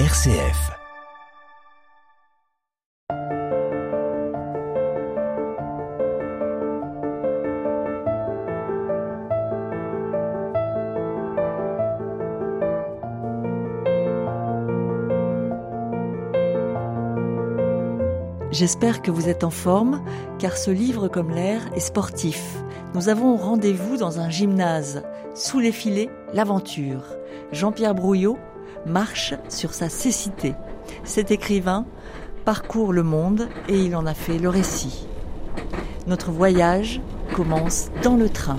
RCF. J'espère que vous êtes en forme, car ce livre comme l'air est sportif. Nous avons rendez-vous dans un gymnase. Sous les filets, l'aventure. Jean-Pierre Brouillot marche sur sa cécité. Cet écrivain parcourt le monde et il en a fait le récit. Notre voyage commence dans le train.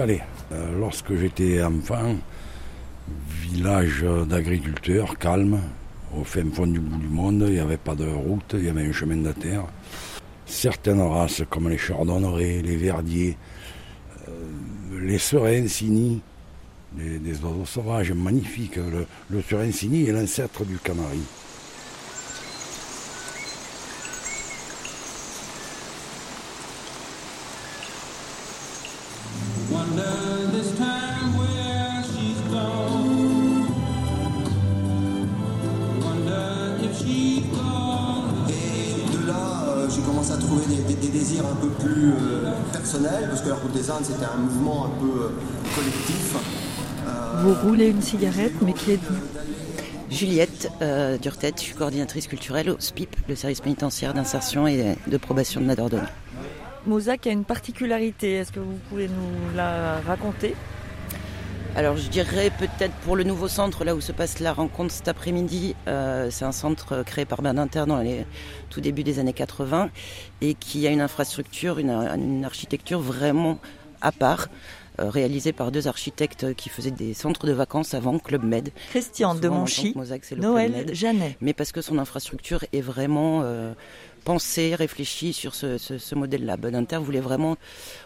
Euh, lorsque j'étais enfant, village d'agriculteurs, calme, au fin fond du bout du monde, il n'y avait pas de route, il y avait un chemin de terre. Certaines races comme les chardonnerets, les verdiers, euh, les serencini, des, oiseaux sauvages magnifiques. Le, le serencini est l'ancêtre du canari. Un peu plus euh, personnels, parce que la Route des Indes, c'était un mouvement un peu euh, collectif. Vous roulez une cigarette, mais qui êtes-vous? Juliette euh, Durtet, je suis coordinatrice culturelle au SPIP, le service pénitentiaire d'insertion et de probation de la Dordogne. Mozac a une particularité. Est-ce que vous pouvez nous la raconter? Alors je dirais peut-être pour le nouveau centre, là où se passe la rencontre cet après-midi, euh, c'est un centre euh, créé par Bernard dans les tout début des années 80 et qui a une infrastructure, une, une architecture vraiment à part. euh, réalisée par deux architectes qui faisaient des centres de vacances avant, Club Med. Christian de Souvent, on Monchy, entend que Mozac, c'est le Club Noël Med. Jeannet. mais parce que son infrastructure est vraiment euh, pensée, réfléchie sur ce, modèle-là. Inter voulait vraiment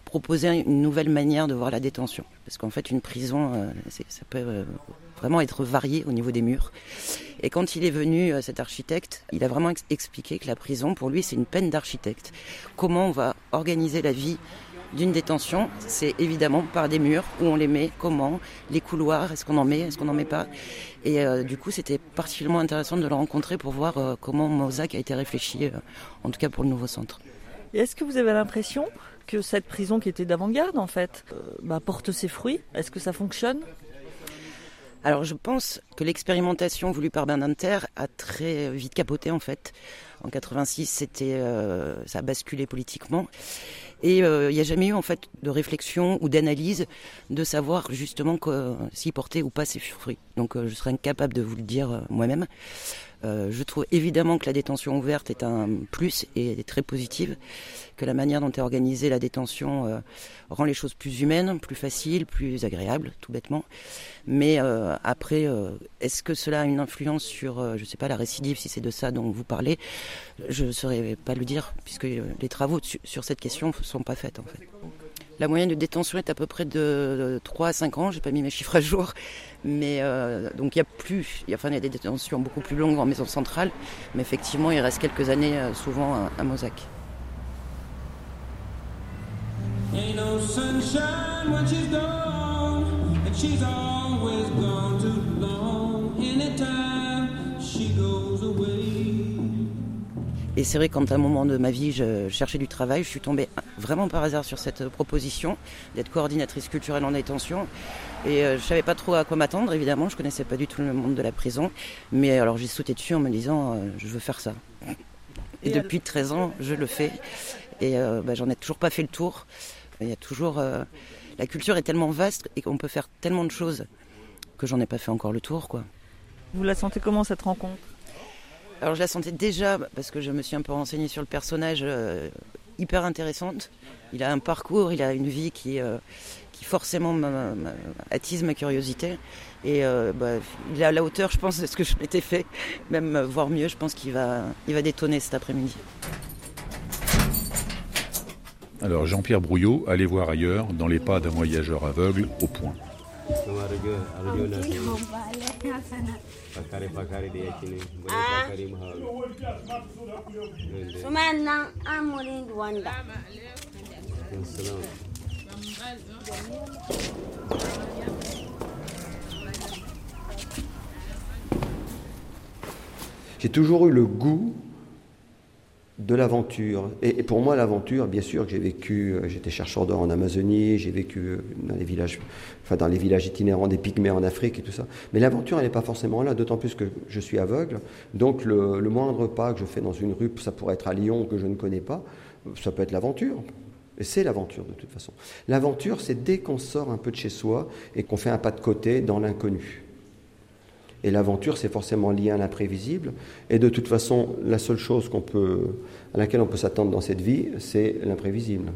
proposer une nouvelle manière de voir la détention. Parce qu'en fait, une prison, euh, ça peut euh, vraiment être varié au niveau des murs. Et quand il est venu, euh, cet architecte, il a vraiment ex- expliqué que la prison, pour lui, c'est une peine d'architecte. Comment on va organiser la vie d'une détention, c'est évidemment par des murs, où on les met, comment, les couloirs, est-ce qu'on en met, est-ce qu'on n'en met pas. Et euh, du coup, c'était particulièrement intéressant de le rencontrer pour voir euh, comment Mozac a été réfléchi, euh, en tout cas pour le nouveau centre. Et est-ce que vous avez l'impression que cette prison qui était d'avant-garde, en fait, bah, porte ses fruits? Est-ce que ça fonctionne? Alors je pense que l'expérimentation voulue par Bernanter a très vite capoté en fait. En 86, c'était, euh, ça a basculé politiquement. Et euh, il n'y a jamais eu en fait de réflexion ou d'analyse de savoir justement que, s'il portait ou pas ses fruits. Donc euh, je serais incapable de vous le dire euh, moi-même. Euh, je trouve évidemment que la détention ouverte est un plus et est très positive, que la manière dont est organisée la détention euh, rend les choses plus humaines, plus faciles, plus agréables, tout bêtement. Mais euh, après, est-ce que cela a une influence sur, je sais pas, la récidive, si c'est de ça dont vous parlez Je ne saurais pas le dire, puisque les travaux su- sur cette question ne sont pas faits en fait. La moyenne de détention est à peu près de 3 à 5 ans, j'ai pas mis mes chiffres à jour, mais euh, donc il y a plus, enfin, il y a des détentions beaucoup plus longues en maison centrale, mais effectivement il reste quelques années euh, souvent à, à Et c'est vrai qu'à un moment de ma vie, je cherchais du travail, je suis tombée vraiment par hasard sur cette proposition d'être coordinatrice culturelle en détention. Et euh, je savais pas trop à quoi m'attendre, évidemment, je connaissais pas du tout le monde de la prison. Mais alors j'ai sauté dessus en me disant, euh, je veux faire ça. Et, Et depuis 13 ans, je le fais. Et euh, bah, j'en ai toujours pas fait le tour. Il y a toujours, euh, la culture est tellement vaste et qu'on peut faire tellement de choses que j'en ai pas fait encore le tour, quoi. Vous la sentez comment cette rencontre? Alors je la sentais déjà parce que je me suis un peu renseignée sur le personnage, euh, hyper intéressante. Il a un parcours, il a une vie qui, euh, qui forcément attise ma curiosité. Et euh, bah, il est à la hauteur, je pense, de ce que je m'étais fait, même voire mieux. Je pense qu'il va, il va détonner cet après-midi. Alors Jean-Pierre Brouillot allait voir ailleurs, dans les pas d'un voyageur aveugle, au point. Sumanang amurin wanda. J'ai toujours eu le goût de l'aventure. Et, pour moi, l'aventure, bien sûr j'ai vécu, euh, j'étais chercheur d'or en Amazonie, j'ai vécu euh, dans les villages, enfin dans les villages itinérants des pygmées en Afrique et tout ça. Mais l'aventure, elle n'est pas forcément là, d'autant plus que je suis aveugle. Donc le, le moindre pas que je fais dans une rue, ça pourrait être à Lyon que je ne connais pas, ça peut être l'aventure. Et c'est l'aventure de toute façon. L'aventure, c'est dès qu'on sort un peu de chez soi et qu'on fait un pas de côté dans l'inconnu. Et l'aventure, c'est forcément lié à l'imprévisible. Et de toute façon, la seule chose qu'on peut, à laquelle on peut s'attendre dans cette vie, c'est l'imprévisible.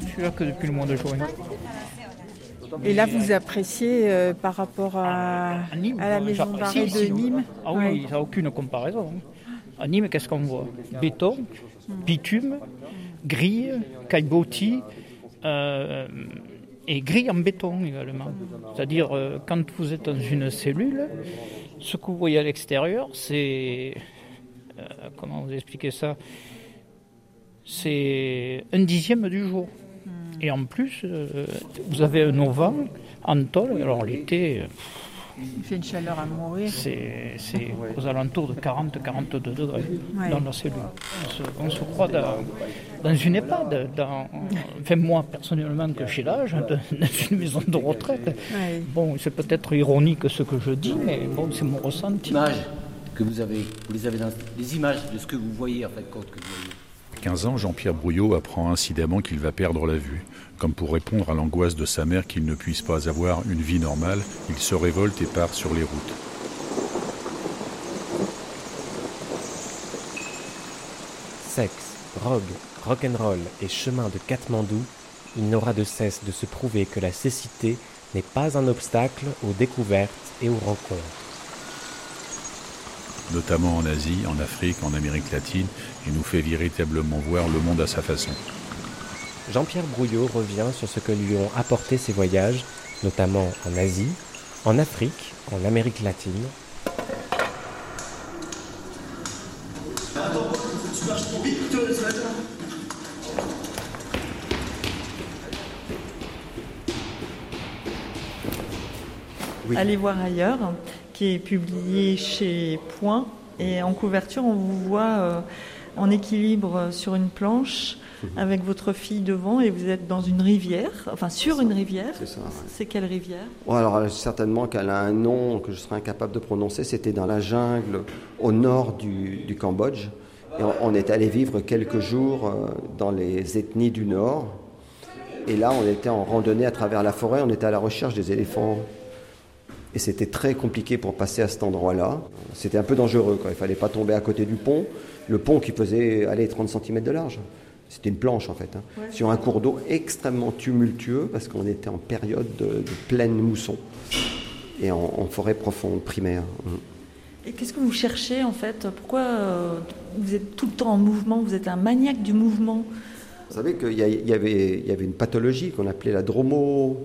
Je suis là que depuis le mois de juin. Et là, vous appréciez euh, par rapport à, À Nîmes, à la maison d'arrêt de Nîmes Ah oui, Ouais. ça n'a aucune comparaison. À Nîmes, qu'est-ce qu'on voit? Béton, bitume, grille, caillebotis euh, et grille en béton également. C'est-à-dire, euh, quand vous êtes dans une cellule, ce que vous voyez à l'extérieur, c'est. euh, comment vous expliquer ça? C'est un dixième du jour. Et en plus, vous avez un auvent en tôle. Alors l'été, Il fait une chaleur à mourir. c'est aux alentours de 40-42 degrés Ouais. dans la cellule. On se, on se croit dans, dans une EHPAD. Dans, enfin, moi, personnellement, que j'ai l'âge, dans dans une maison de retraite. Ouais. Bon, c'est peut-être ironique ce que je dis, mais bon, c'est mon ressenti. images que vous avez, vous les avez dans les images de ce que vous voyez en fait compte que vous voyez. 15 ans, Jean-Pierre Brouillot apprend incidemment qu'il va perdre la vue. Comme pour répondre à l'angoisse de sa mère qu'il ne puisse pas avoir une vie normale, il se révolte et part sur les routes. Sexe, drogue, rock'n'roll et chemin de Katmandou, il n'aura de cesse de se prouver que la cécité n'est pas un obstacle aux découvertes et aux rencontres. Notamment en Asie, en Afrique, en Amérique latine, et nous fait véritablement voir le monde à sa façon. Jean-Pierre Brouillot revient sur ce que lui ont apporté ses voyages, notamment en Asie, en Afrique, en Amérique latine. Oui. Allez voir ailleurs, qui est publié chez Point. Et en couverture, on vous voit euh, en équilibre sur une planche avec votre fille devant et vous êtes dans une rivière, enfin sur une rivière. C'est ça, ouais. C'est quelle rivière? Alors euh, certainement qu'elle a un nom que je serais incapable de prononcer. C'était dans la jungle au nord du, du Cambodge. Et on, on est allé vivre quelques jours euh, dans les ethnies du nord. Et là, on était en randonnée à travers la forêt. On était à la recherche des éléphants. Et c'était très compliqué pour passer à cet endroit-là. C'était un peu dangereux. Quoi. Il fallait pas tomber à côté du pont. Le pont qui faisait aller 30 cm de large. C'était une planche en fait, hein, Ouais. sur un cours d'eau extrêmement tumultueux parce qu'on était en période de, de pleine mousson et en, en forêt profonde primaire. Mm. Et qu'est-ce que vous cherchez en fait? Pourquoi euh, vous êtes tout le temps en mouvement? Vous êtes un maniaque du mouvement? Vous savez qu'il y avait une pathologie qu'on appelait la dromo,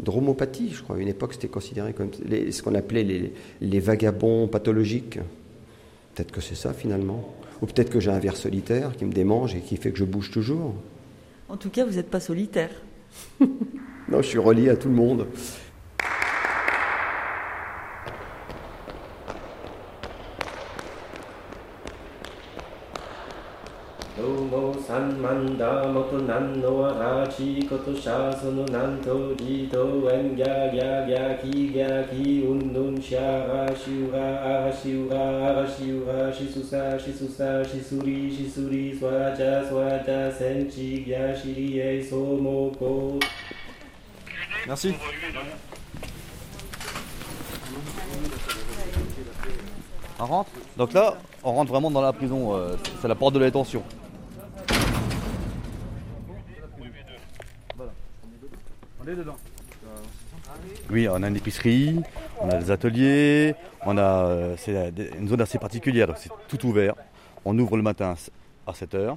dromopathie, je crois. À une époque, c'était considéré comme les- ce qu'on appelait les, les vagabonds pathologiques. Peut-être que c'est ça finalement. Ou peut-être que j'ai un ver solitaire qui me démange et qui fait que je bouge toujours. En tout cas, vous n'êtes pas solitaire. Non, je suis relié à tout le monde. うも三万だ元南のわらちことしゃそのなんとじとんぎゃぎゃぎゃきぎゃきうんぬんしゃらしゅらあしゅらあしゅらしすさしすさしすりしすりそわじゃそわじゃせんちぎゃしりえそうもこ Merci. On rentre Donc là, on rentre vraiment dans la prison, euh, c'est la porte de la détention. Oui, on a une épicerie, on a des ateliers, on a euh, c'est une zone assez particulière, c'est tout ouvert. On ouvre le matin à 7h,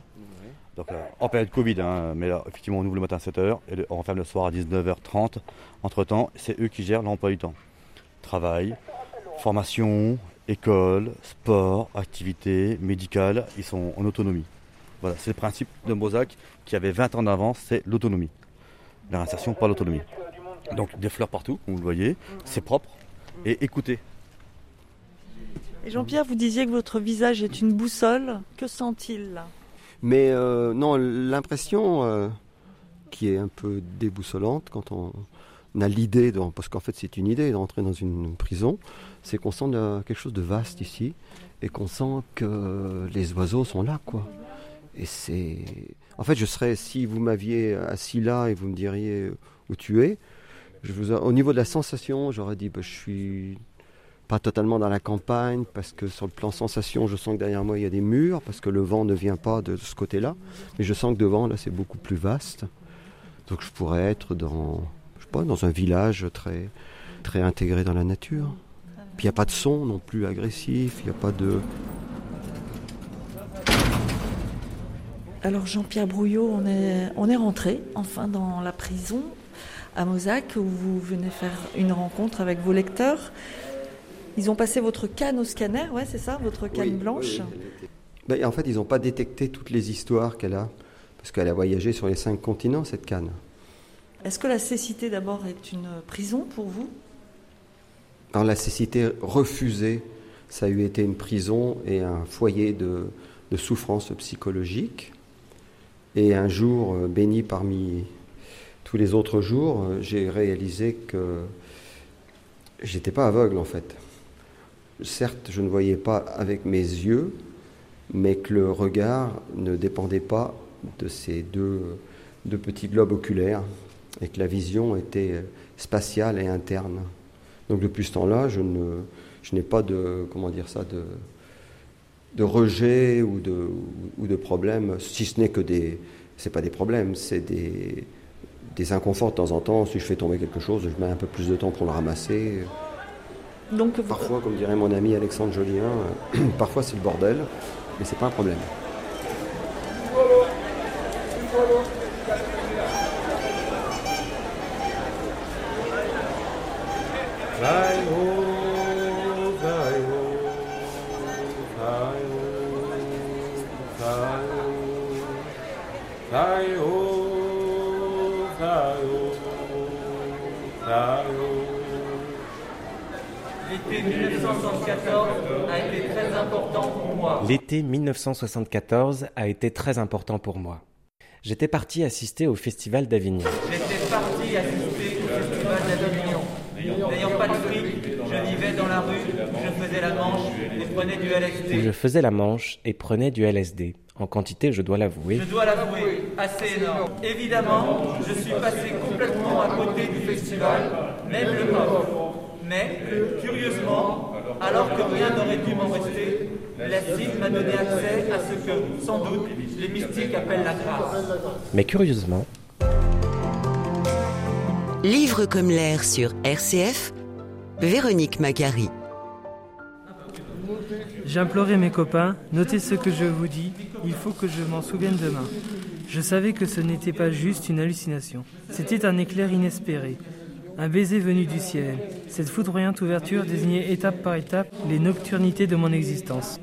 donc euh, en période Covid, hein, mais là, effectivement on ouvre le matin à 7h et on ferme le soir à 19h30. Entre temps, c'est eux qui gèrent l'emploi du temps. Travail, formation, école, sport, activités médicales, ils sont en autonomie. Voilà, c'est le principe de Mosaque qui avait 20 ans d'avance, c'est l'autonomie. La réinsertion par l'autonomie. Donc des fleurs partout, vous le voyez, c'est propre et écoutez. Et Jean-Pierre, vous disiez que votre visage est une boussole. Que sent-il là? Mais euh, non, l'impression euh, qui est un peu déboussolante quand on a l'idée, de- parce qu'en fait c'est une idée d'entrer dans une prison, c'est qu'on sent quelque chose de vaste ici et qu'on sent que les oiseaux sont là, quoi. Et c'est, en fait, je serais si vous m'aviez assis là et vous me diriez où tu es, je vous, au niveau de la sensation, j'aurais dit, bah, je suis pas totalement dans la campagne, parce que sur le plan sensation, je sens que derrière moi il y a des murs, parce que le vent ne vient pas de ce côté-là. Mais je sens que devant, là, c'est beaucoup plus vaste. Donc je pourrais être dans un village très, très intégré dans la nature. Puis il n'y a pas de son non plus agressif, il n'y a pas de. Alors Jean-Pierre Brouillot, on est, on est rentré enfin dans la prison à Mozac où vous venez faire une rencontre avec vos lecteurs. Ils ont passé votre canne au scanner, ouais, c'est ça, votre canne Oui, blanche. oui, oui. Ben, en fait, ils n'ont pas détecté toutes les histoires qu'elle a, parce qu'elle a voyagé sur les cinq continents, cette canne. Est-ce que la cécité d'abord est une prison pour vous? Dans la cécité refusée, ça a eu été une prison et un foyer de, de souffrance psychologique. Et un jour, euh, béni parmi tous les autres jours, euh, j'ai réalisé que j'étais pas aveugle en fait. Certes, je ne voyais pas avec mes yeux, mais que le regard ne dépendait pas de ces deux, deux petits globes oculaires et que la vision était spatiale et interne. Donc depuis ce temps-là, je ne, je n'ai pas de, comment dire ça, de, de rejet ou de, ou de problème, si ce n'est que des, c'est pas des problèmes, c'est des, des inconforts de temps en temps. Si je fais tomber quelque chose, je mets un peu plus de temps pour le ramasser. Donc vous- Parfois, comme dirait mon ami Alexandre Jolien, parfois c'est le bordel, mais c'est pas un problème. 1974 a été très important pour moi. L'été 1974 a été très important pour moi. J'étais parti assister au Festival d'Avignon. J'étais parti assister au festival d'Avignon. N'ayant pas de fric, je vivais dans la rue, je faisais la manche et prenais du où LSD. je faisais la manche et prenais du LSD, en quantité, je dois l'avouer. Je dois l'avouer, assez énorme. Évidemment, je suis passé complètement à côté du festival, même le off. Mais, curieusement, alors que rien n'aurait dû m'en rester, l'acide m'a donné accès à ce que, sans doute, les mystiques appellent la grâce. Mais curieusement, Livre comme l'air sur RCF, Véronique Macari. J'implorais mes copains, notez ce que je vous dis, il faut que je m'en souvienne demain. Je savais que ce n'était pas juste une hallucination. C'était un éclair inespéré, un baiser venu du ciel. Cette foudroyante ouverture désignait étape par étape les nocturnités de mon existence.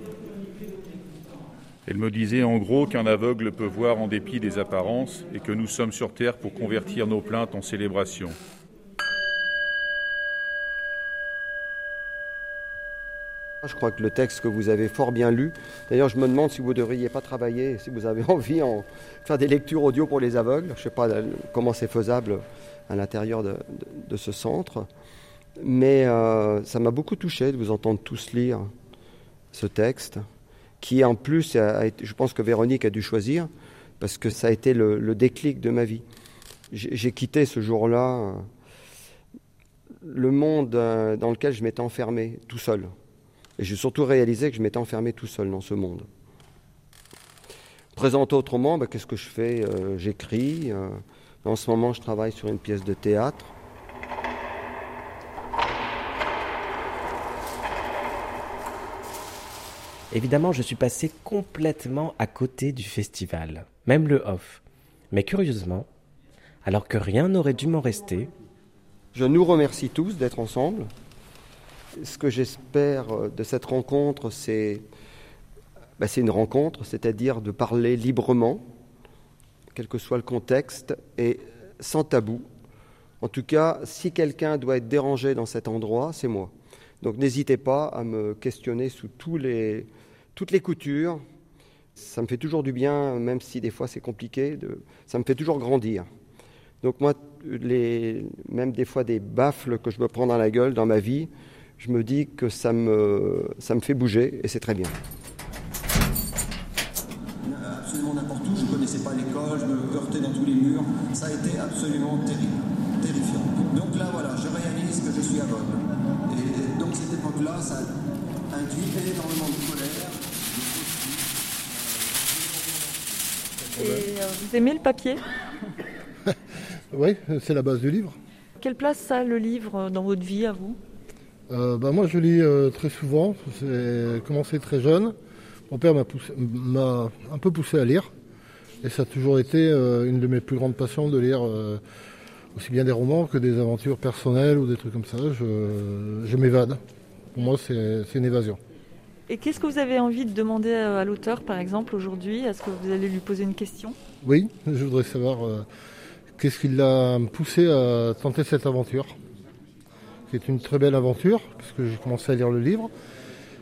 Elle me disait en gros qu'un aveugle peut voir en dépit des apparences et que nous sommes sur Terre pour convertir nos plaintes en Je crois que le texte que vous avez fort bien lu, d'ailleurs je me demande si vous ne devriez pas travailler, si vous avez envie en faire des lectures audio pour les aveugles. Je ne sais pas comment c'est faisable à l'intérieur de, ce centre. Mais euh, ça m'a beaucoup touché de vous entendre tous lire ce texte, qui en plus, je pense que Véronique a dû choisir, parce que ça a été le, déclic de ma vie. J'ai quitté ce jour-là euh, le monde euh, dans lequel je m'étais enfermé tout seul. Et j'ai surtout réalisé que je m'étais enfermé tout seul dans ce monde. Présenté autrement, ben, qu'est-ce que je fais? J'écris. En ce moment, je travaille sur une pièce de théâtre. Évidemment, je suis passé complètement à côté du festival, même le off. Mais curieusement, alors que rien n'aurait dû m'en rester, Je nous remercie tous d'être ensemble. Ce que j'espère euh, de cette rencontre, c'est ben, c'est une rencontre, c'est-à-dire de parler librement, quel que soit le contexte, et sans tabou. En tout cas, si quelqu'un doit être dérangé dans cet endroit, c'est moi. Donc n'hésitez pas à me questionner sous toutes les coutures. Ça me fait toujours du bien, même si des fois c'est compliqué, ça me fait toujours grandir. Donc moi, même des fois des baffles que je me prends dans la gueule dans ma vie, je me dis que ça me fait bouger et c'est très bien. Absolument n'importe où, je ne connaissais pas l'école, je me heurtais dans tous les murs. Ça a été absolument terrible, terrifiant. Donc là, voilà, je réalise que je suis aveugle. Et donc cette époque-là, ça induit énormément de colère. Et euh, vous aimez le papier? Oui, c'est la base du livre. Quelle place ça a le livre dans votre vie à vous? Euh, bah, moi, je lis euh, très souvent. J'ai commencé très jeune. Mon père m'a un peu poussé à lire. Et ça a toujours été euh, une de mes plus grandes passions de lire euh, aussi bien des romans que des aventures personnelles ou des trucs comme ça. Je, je m'évade. Pour moi, c'est c'est une évasion. Et qu'est-ce que vous avez envie de demander à à l'auteur, par exemple, aujourd'hui? Est-ce que vous allez lui poser une question? Oui, je voudrais savoir euh, qu'est-ce qui l'a poussé à tenter cette aventure, qui est une très belle aventure, puisque j'ai commencé à lire le livre.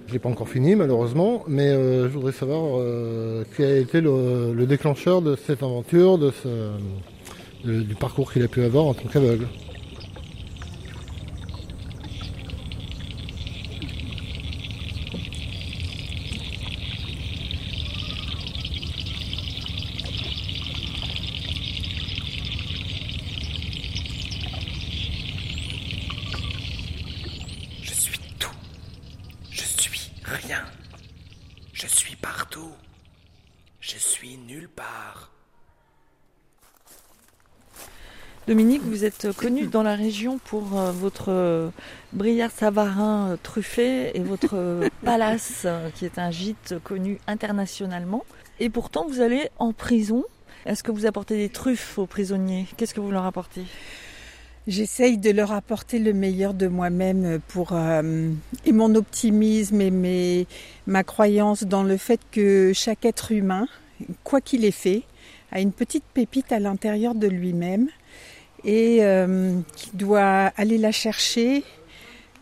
Je ne l'ai pas encore fini, malheureusement, mais euh, je voudrais savoir euh, quel a été le, le déclencheur de cette aventure, du parcours qu'il a pu avoir en tant qu'aveugle. Je suis tout. Je suis rien. Je suis partout. Je suis nulle part. Dominique, vous êtes connu dans la région pour euh, votre euh, brillard savarin euh, truffé et votre palace, qui est un gîte connu internationalement. Et pourtant, vous allez en prison. Est-ce que vous apportez des truffes aux prisonniers? Qu'est-ce que vous leur apportez? J'essaye de leur apporter le meilleur de moi-même pour euh, et mon optimisme et mes, ma croyance dans le fait que chaque être humain, quoi qu'il ait fait, a une petite pépite à l'intérieur de lui-même et euh, qui doit aller la chercher,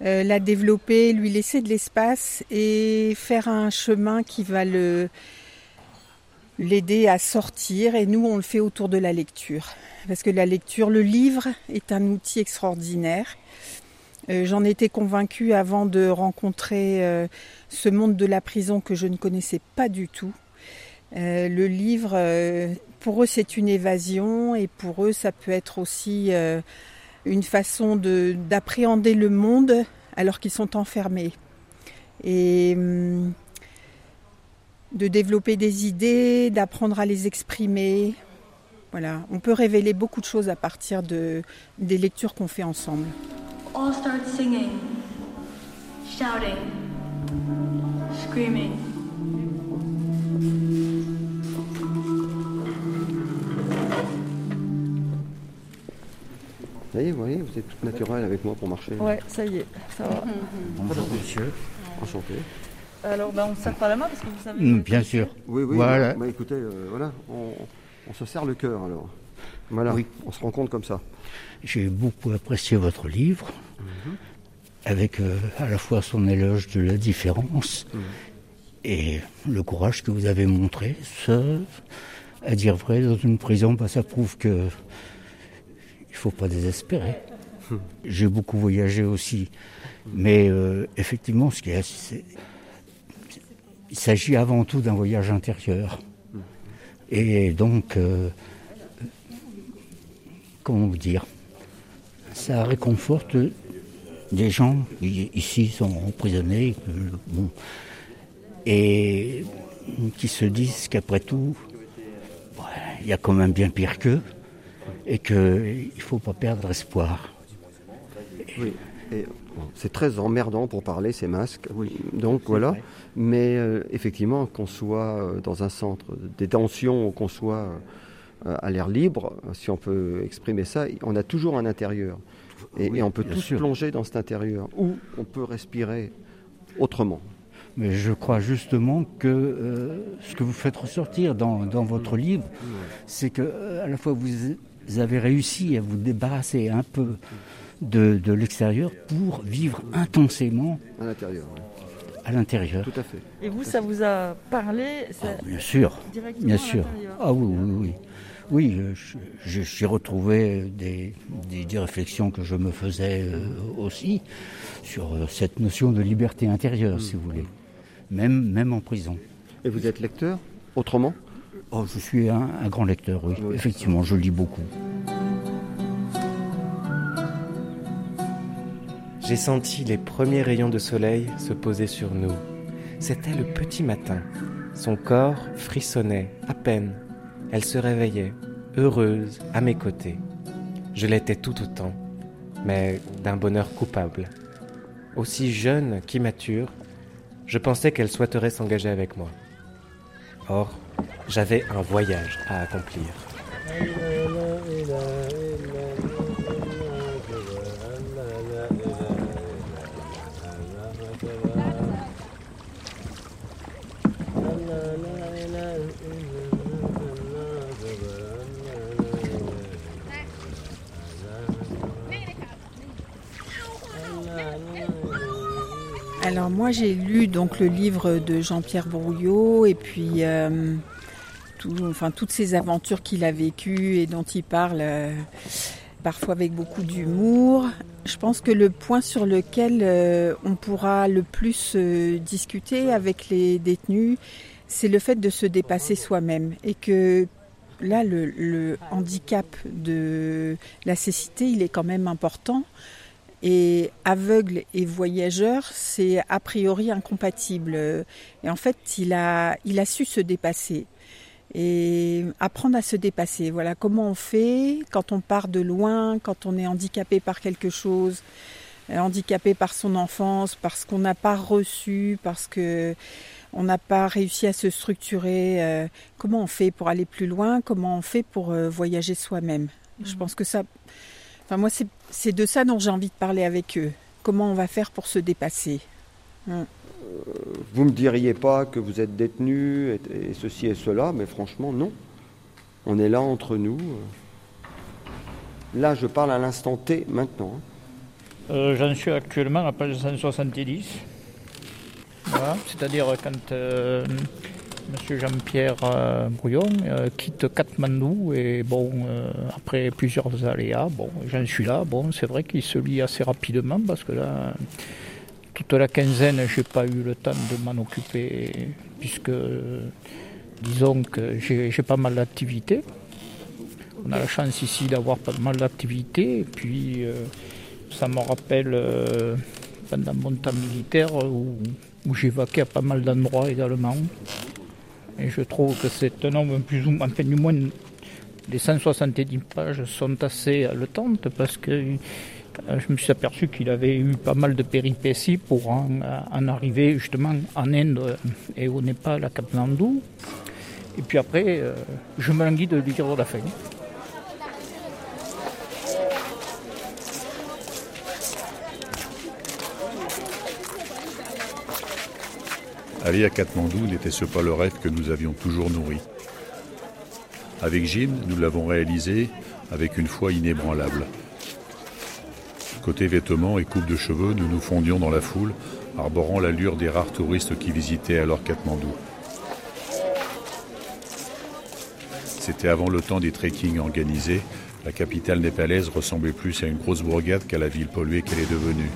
euh, la développer, lui laisser de l'espace et faire un chemin qui va l'aider à sortir et nous on le fait autour de la lecture parce que la lecture, le livre est un outil extraordinaire. Euh, J'en étais convaincue avant de rencontrer ce monde de la prison que je ne connaissais pas du tout. Euh, le livre, euh, pour eux, c'est une évasion et pour eux, ça peut être aussi euh, une façon de- d'appréhender le monde alors qu'ils sont enfermés. Et hum, de développer des idées, d'apprendre à les exprimer. Voilà, on peut révéler beaucoup de choses à partir de, des lectures qu'on fait ensemble. All start singing, shouting, screaming. Ça y est, vous voyez, vous êtes toute naturelle avec moi pour marcher. Ouais, ça y est, ça va. Bonjour monsieur. Enchanté. Alors, ben, on ne se serre pas la main parce que vous savez. Mm, que- Oui, oui. Voilà. Bah, écoutez, euh, voilà, on, on se serre le cœur alors. Voilà, Oui. on se rend compte comme ça. J'ai beaucoup apprécié votre livre. avec euh, à la fois son éloge de la différence Mmh. et le courage que vous avez montré. À dire vrai, dans une prison, bah, ça prouve que il faut pas désespérer. J'ai beaucoup voyagé aussi, mais euh, effectivement, ce qui est, il s'agit avant tout d'un voyage intérieur. Et donc, euh, comment vous dire, ça réconforte des gens qui ici sont emprisonnés, et qui se disent qu'après tout, il y a quand même bien pire qu'eux, et qu'il ne faut pas perdre espoir. Oui. Et, bon, c'est très emmerdant pour parler ces masques. Donc voilà. Mais euh, effectivement, qu'on soit euh, dans un centre de détention ou qu'on soit euh, à l'air libre, si on peut exprimer ça, on a toujours un intérieur. Et, Oui, et on peut tous sûr. plonger dans cet intérieur où on peut respirer autrement. Mais je crois justement que euh, ce que vous faites ressortir dans, dans votre livre, c'est que à la fois vous, vous avez réussi à vous débarrasser un peu de, de l'extérieur pour vivre intensément À l'intérieur. oui. à l'intérieur. Tout à fait. Et vous, ça vous a parlé ça- Bien sûr, Directement bien à sûr. l'intérieur. Ah oui, oui, oui. Oui, j'ai retrouvé des, des, des réflexions que je me faisais euh, aussi sur euh, cette notion de liberté intérieure, si vous voulez, même, même en prison. Et vous êtes lecteur Autrement? Oh, je suis un, un grand lecteur, oui. Effectivement, je lis beaucoup. J'ai senti les premiers rayons de soleil se poser sur nous. C'était le petit matin. Son corps frissonnait à peine. Elle se réveillait, heureuse, à mes côtés. Je l'étais tout autant, mais d'un bonheur coupable. Aussi jeune qu'immature, je pensais qu'elle souhaiterait s'engager avec moi. Or, j'avais un voyage à accomplir. Alors moi j'ai lu donc le livre de Jean-Pierre Brouillot et puis euh, tout- enfin toutes ces aventures qu'il a vécues et dont il parle euh, parfois avec beaucoup d'humour. Je pense que le point sur lequel euh, on pourra le plus discuter avec les détenus, c'est le fait de se dépasser soi-même et que là le, le handicap de la cécité il est quand même important. Et aveugle et voyageur, c'est a priori incompatible. Et en fait, il a, il a su se dépasser et apprendre à se dépasser. Voilà comment on fait quand on part de loin, quand on est handicapé par quelque chose, euh, handicapé par son enfance, parce qu'on n'a pas reçu, parce que on n'a pas réussi à se structurer. euh, comment on fait pour aller plus loin? Comment on fait pour euh, voyager soi-même? Je pense que ça, Enfin, moi, c'est- c'est de ça dont j'ai envie de parler avec eux. Comment on va faire pour se dépasser Hum. Vous me diriez pas que vous êtes détenu et, et ceci et cela, mais franchement, non. On est là entre nous. Là, je parle à l'instant T maintenant. hein. Euh, J'en suis actuellement à page 170. Voilà, c'est-à-dire quand euh, M. Jean-Pierre euh, Brouillon euh, quitte Katmandou et bon, euh, après plusieurs aléas, bon, j'en suis là. Bon, c'est vrai qu'il se lie assez rapidement parce que là, toute la quinzaine, j'ai pas eu le temps de m'en occuper puisque, disons que j'ai pas mal d'activités. On a la chance ici d'avoir pas mal d'activités et puis ça me rappelle pendant mon temps militaire où, où vaqué à pas mal d'endroits également. Et je trouve que c'est un nombre plus ou moins, enfin du moins les 170 pages sont assez haletantes parce que euh, je me suis aperçu qu'il avait eu pas mal de péripéties pour en, en arriver justement en Inde et au Népal, à Kathmandu. Et puis après, euh, je me languis de de la fin. Aller à Katmandou n'était-ce pas le rêve que nous avions toujours nourri Avec Jim, nous l'avons réalisé avec une foi inébranlable. Côté vêtements et coupe de cheveux, nous nous fondions dans la foule, arborant l'allure des rares touristes qui visitaient alors Katmandou. C'était avant le temps des trekking organisés. La capitale népalaise ressemblait plus à une grosse bourgade qu'à la ville polluée qu'elle est devenue.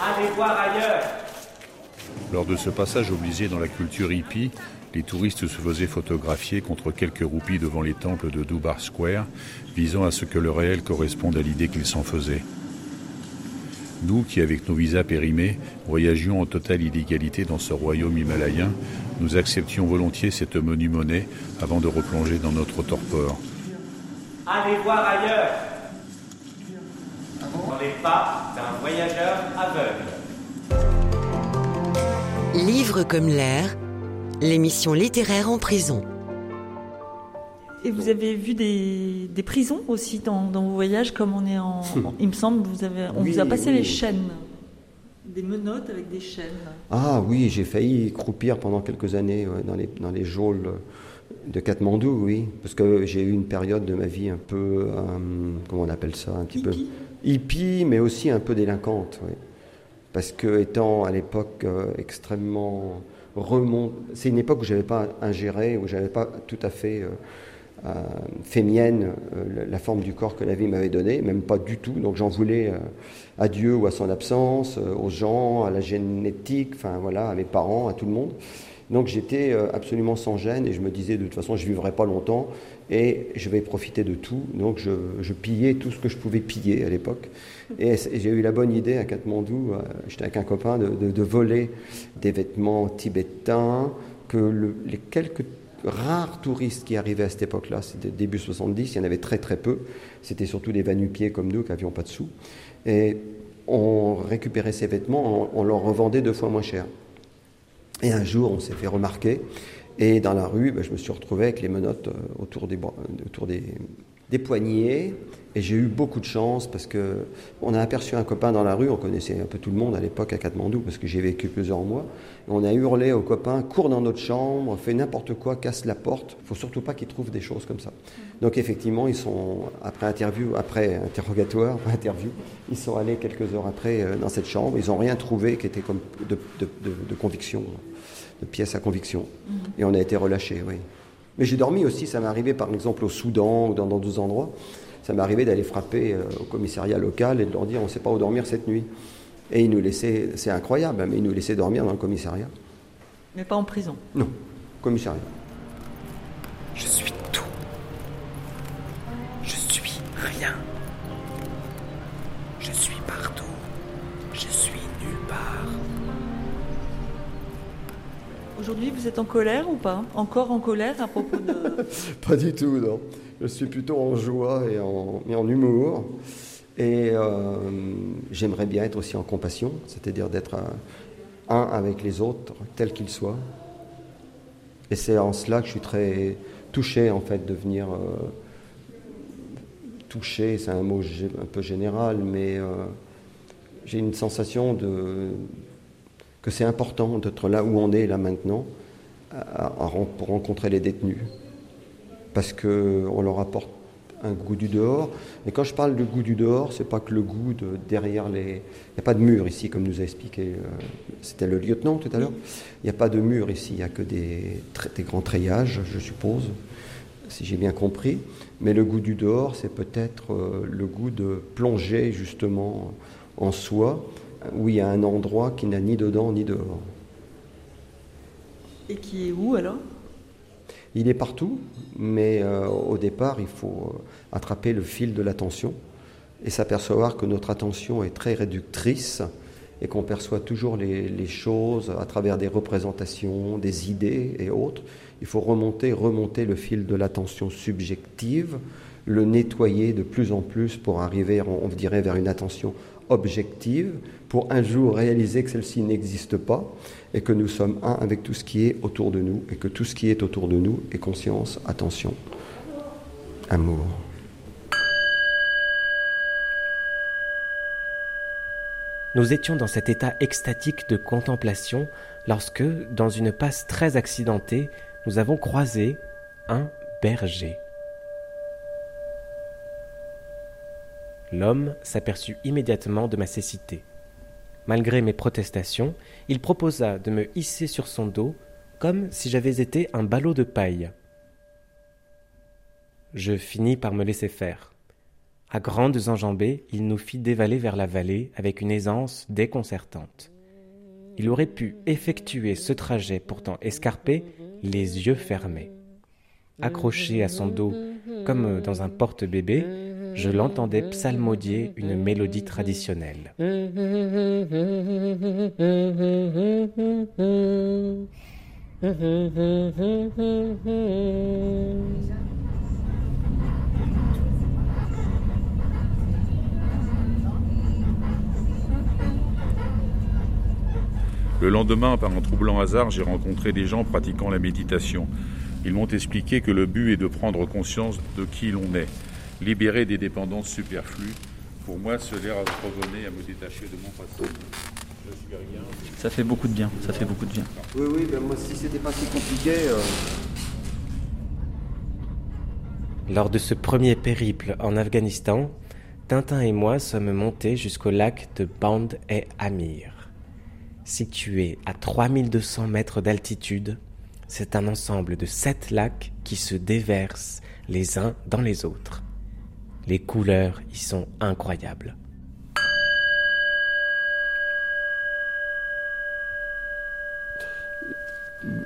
Allez voir ailleurs Lors de ce passage obligé dans la culture hippie, les touristes se faisaient photographier contre quelques roupies devant les temples de Dubar Square, visant à ce que le réel corresponde à l'idée qu'ils s'en faisaient. Nous, qui avec nos visas périmés, voyagions en totale illégalité dans ce royaume himalayen, nous acceptions volontiers cette menue monnaie avant de replonger dans notre torpeur. Allez voir ailleurs Dans les pas d'un voyageur aveugle. Livre comme l'air, l'émission littéraire en prison. Et vous avez vu des, des prisons aussi dans, dans vos voyages, comme on est en. il me semble, vous avez, on Oui, vous a passé oui. les chaînes. Des menottes avec des chaînes. Ah oui, j'ai failli croupir pendant quelques années ouais, dans, les, dans les geôles de Katmandou, oui. Parce que j'ai eu une période de ma vie un peu, euh, comment on appelle ça, un petit peu? Hippie, mais aussi un peu délinquante, oui. Parce que étant à l'époque euh, extrêmement remont, c'est une époque où j'avais pas ingéré, où j'avais pas tout à fait euh, euh, fait mienne la- forme du corps que la vie m'avait donné, même pas du tout. Donc j'en voulais à Dieu ou à son absence, aux gens, à la génétique, enfin voilà, à mes parents, à tout le monde. Donc j'étais euh, absolument sans gêne et je me disais de toute façon je vivrai pas longtemps et je vais profiter de tout. Donc je, pillais tout ce que je pouvais piller à l'époque. Et, j'ai eu la bonne idée à Katmandou, euh, j'étais avec un copain, de, voler des vêtements tibétains que le- les quelques rares touristes qui arrivaient à cette époque-là, c'était début 70, il y en avait très très peu. C'était surtout des va-nu-pieds comme nous qui n'avions pas de sous. Et on récupérait ces vêtements, on, on leur revendait deux fois moins cher. Et un jour, on s'est fait remarquer. Et dans la rue, ben, je me suis retrouvé avec les menottes euh, autour des, bras- autour des, des poignets. Et j'ai eu beaucoup de chance parce que on a aperçu un copain dans la rue. On connaissait un peu tout le monde à l'époque à Katmandou parce que j'ai vécu plusieurs mois. Et on a hurlé au copain cours dans notre chambre, fais n'importe quoi, casse la porte. Il faut surtout pas qu'il trouve des choses comme ça. Donc effectivement, ils sont après interview, après interrogatoire, interview, ils sont allés quelques heures après euh, dans cette chambre. Ils n'ont rien trouvé qui était comme de, de- de- de conviction, de pièce à conviction. Mhm. Et on a été relâchés, oui. Mais j'ai dormi aussi, ça m'est arrivé par exemple au Soudan ou dans d'autres endroits. Ça m'est arrivé d'aller frapper euh, au commissariat local et de leur dire on ne sait pas où dormir cette nuit. Et ils nous laissaient, c'est incroyable, hein, mais ils nous laissaient dormir dans le commissariat. Mais pas en prison? Non, commissariat. Je suis tout. Je suis rien. Je suis Aujourd'hui, vous êtes en colère ou pas? Encore en colère à propos de. Pas du tout, non. Je suis plutôt en joie et en, et en humour. Et euh, j'aimerais bien être aussi en compassion, c'est-à-dire d'être un, avec les autres, tels qu'ils soient. Et c'est en cela que je suis très touché, en fait, de venir. euh, touché, c'est un mot un peu général, mais euh, j'ai une sensation de, que c'est important d'être là où on est, là maintenant, pour rencontrer les détenus parce qu'on leur apporte un goût du dehors. Et quand je parle de goût du dehors, c'est pas que le goût de derrière les. Il n'y a pas de mur ici, comme nous a expliqué. euh, C'était le lieutenant tout à l'heure. Il n'y a pas de mur ici, il n'y a que des, des grands treillages, je suppose, si j'ai bien compris. Mais le goût du dehors, c'est peut-être euh, le goût de plonger justement en soi, où il y a un endroit qui n'a ni dedans ni dehors. Et qui est où alors? Il est partout, mais euh, au départ, il faut euh, attraper le fil de l'attention et s'apercevoir que notre attention est très réductrice et qu'on perçoit toujours les, les choses à travers des représentations, des idées et autres. Il faut remonter, remonter le fil de l'attention subjective, le nettoyer de plus en plus pour arriver, on on dirait, vers une attention objective, pour un jour réaliser que celle-ci n'existe pas et que nous sommes un avec tout ce qui est autour de nous et que tout ce qui est autour de nous est conscience, attention, amour. Nous étions dans cet état extatique de contemplation lorsque, dans une passe très accidentée, nous avons croisé un berger. L'homme s'aperçut immédiatement de ma cécité. Malgré mes protestations, il proposa de me hisser sur son dos comme si j'avais été un ballot de paille. Je finis par me laisser faire. À grandes enjambées, il nous fit dévaler vers la vallée avec une aisance déconcertante. Il aurait pu effectuer ce trajet pourtant escarpé, les yeux fermés. Accroché à son dos comme dans un porte-bébé, je l'entendais psalmodier une mélodie traditionnelle. Le lendemain, par un troublant hasard, j'ai rencontré des gens pratiquant la méditation. Ils m'ont expliqué que le but est de prendre conscience de qui l'on est, libérer des dépendances superflues. Pour moi, cela revenait à me détacher de mon passé. Ça fait beaucoup de bien, ça fait beaucoup de bien. Oui, oui, ben moi, si c'était pas si compliqué. euh, Lors de ce premier périple en Afghanistan, Tintin et moi sommes montés jusqu'au lac de Band et Amir. Situé à 3200 mètres d'altitude, c'est un ensemble de sept lacs qui se déversent les uns dans les autres. Les couleurs y sont incroyables.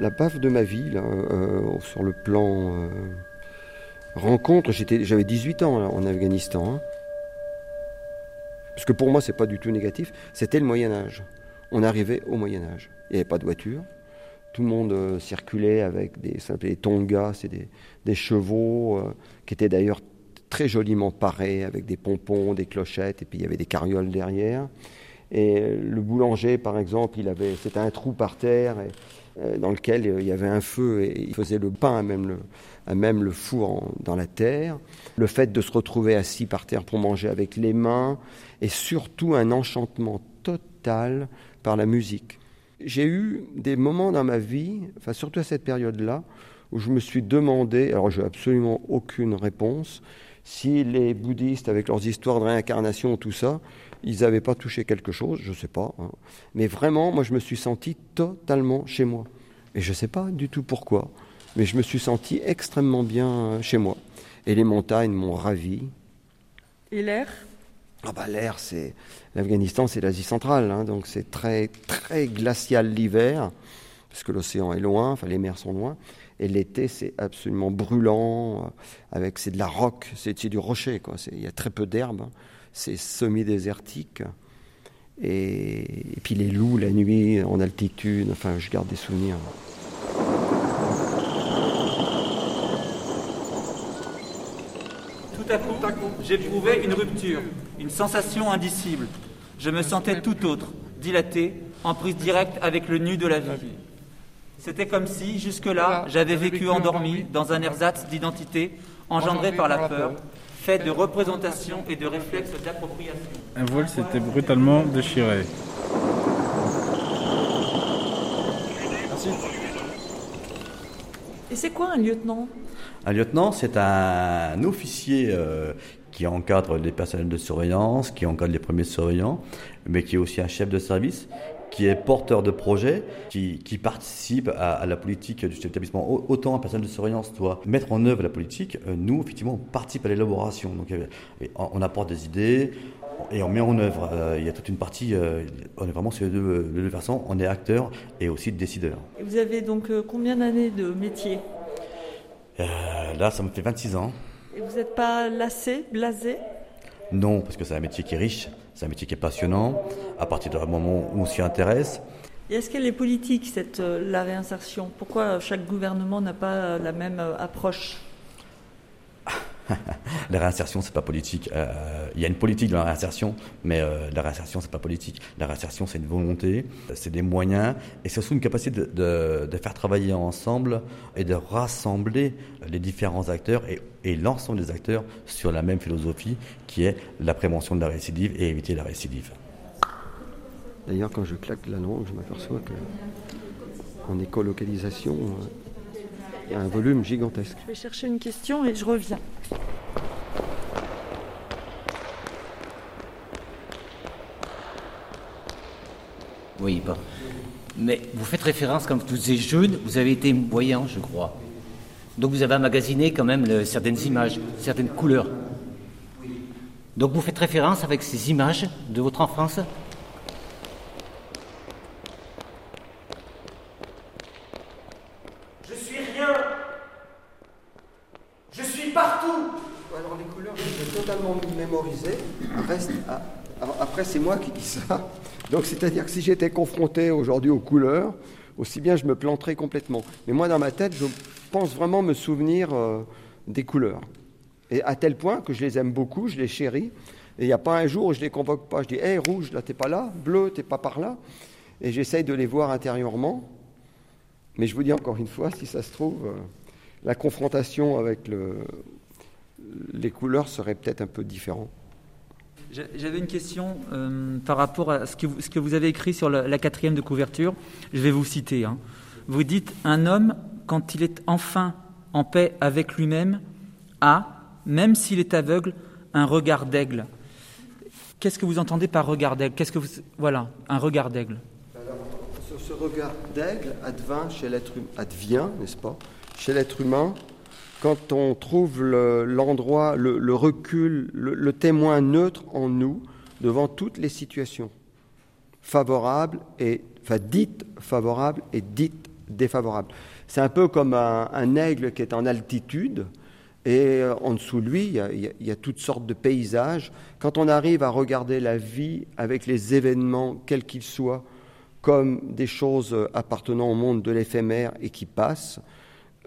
la baffe de ma vie, euh, sur le plan euh, rencontre, j'avais 18 ans en Afghanistan. hein. Parce que pour moi, c'est pas du tout négatif. C'était le Moyen Âge. On arrivait au Moyen Âge. Il n'y avait pas de voiture. Tout le monde euh, circulait avec des, ça des tongas, c'est des, chevaux qui étaient d'ailleurs très joliment parés avec des pompons, des clochettes, et puis il y avait des carrioles derrière. Et euh, le boulanger, par exemple, il avait, c'était un trou par terre euh, dans lequel euh, il y avait un feu et il faisait le pain à même le, même le four dans la terre. Le fait de se retrouver assis par terre pour manger avec les mains et surtout un enchantement total par la musique. J'ai eu des moments dans ma vie, enfin surtout à cette période-là, où je me suis demandé, alors je n'ai absolument aucune réponse, si les bouddhistes, avec leurs histoires de réincarnation, tout ça, ils n'avaient pas touché quelque chose, je ne sais pas. hein. Mais vraiment, moi, je me suis senti totalement chez moi. Et je ne sais pas du tout pourquoi, mais je me suis senti extrêmement bien euh, chez moi. Et les montagnes m'ont ravi. Et l'air? Ah bah, L'air, c'est l'Afghanistan, c'est l'Asie centrale, hein, donc c'est très très glacial l'hiver, parce que l'océan est loin, enfin les mers sont loin, et l'été c'est absolument brûlant, euh, avec c'est de la roque, c'est du rocher, quoi. Il y a très peu d'herbe, hein. c'est semi-désertique, et, et puis les loups la nuit en altitude, enfin je garde des souvenirs. Tout à coup, j'éprouvais une rupture, une sensation indicible. Je me sentais tout autre, dilaté, en prise directe avec le nu de la vie. C'était comme si, jusque-là, j'avais vécu endormi dans un ersatz d'identité engendré par la peur, fait de représentations et de réflexes d'appropriation. Un voile s'était brutalement déchiré. Et c'est quoi un lieutenant? Un lieutenant, c'est un officier euh, qui encadre les personnels de surveillance, qui encadre les premiers surveillants, mais qui est aussi un chef de service, qui est porteur de projet, qui, qui participe à, à la politique du chef d'établissement. Au- Autant un personnel de surveillance doit mettre en œuvre la politique, euh, nous, effectivement, on participe à l'élaboration. Donc, euh, on apporte des idées et on met en œuvre. Euh, il y a toute une partie, euh, on est vraiment sur les deux, les deux versants, on est acteur et aussi décideur. Et Vous avez donc euh, combien d'années de métier? Là, ça me fait 26 ans. Et vous n'êtes pas lassé, blasé? Non, parce que c'est un métier qui est riche, c'est un métier qui est passionnant, à partir du moment où on s'y intéresse. Et est-ce qu'elle est politique, cette, euh, la réinsertion? Pourquoi chaque gouvernement n'a pas la même euh, approche? La réinsertion, c'est pas politique. Euh, Il y a une politique dans la réinsertion, mais euh, la réinsertion, c'est pas politique. La réinsertion, c'est une volonté, c'est des moyens, et c'est surtout une capacité de, faire travailler ensemble et de rassembler les différents acteurs et, et l'ensemble des acteurs sur la même philosophie qui est la prévention de la récidive et éviter la récidive. D'ailleurs, quand je claque la langue, je m'aperçois que en écolocalisation, un volume gigantesque. Je vais chercher une question et je reviens. Oui, bon. Mais vous faites référence, quand vous êtes jeune, vous avez été voyant, je crois. Donc vous avez emmagasiné quand même certaines images, certaines couleurs. Donc vous faites référence avec ces images de votre enfance Alors les couleurs, je les totalement mémorisées. Après, c'est moi qui dis ça. Donc c'est-à-dire que si j'étais confronté aujourd'hui aux couleurs, aussi bien je me planterais complètement. Mais moi, dans ma tête, je pense vraiment me souvenir euh, des couleurs. Et à tel point que je les aime beaucoup, je les chéris. Et il n'y a pas un jour où je les convoque pas. Je dis, hé, rouge, là, t'es pas là. Bleu, t'es pas par là. Et j'essaye de les voir intérieurement. Mais je vous dis encore une fois, si ça se trouve, euh, la confrontation avec le, les couleurs seraient peut-être un peu différentes. J'a- J'avais une question euh, par rapport à ce que, vous, ce que vous avez écrit sur la, la quatrième de couverture. Je vais vous citer. hein. Vous dites Un homme, quand il est enfin en paix avec lui-même, a, même s'il est aveugle, un regard d'aigle. Qu'est-ce que vous entendez par regard d'aigle? Qu'est-ce que vous voilà un regard d'aigle Alors, ce, ce regard d'aigle advint chez l'être hum- advient, n'est-ce pas, chez l'être humain, quand on trouve le- l'endroit, le, recul, le, témoin neutre en nous devant toutes les situations, favorables et dites favorables et dites défavorables. C'est un peu comme un, aigle qui est en altitude. Et euh, en dessous de lui, il y, a, toutes sortes de paysages. Quand on arrive à regarder la vie avec les événements, quels qu'ils soient, comme des choses euh, appartenant au monde de l'éphémère et qui passent,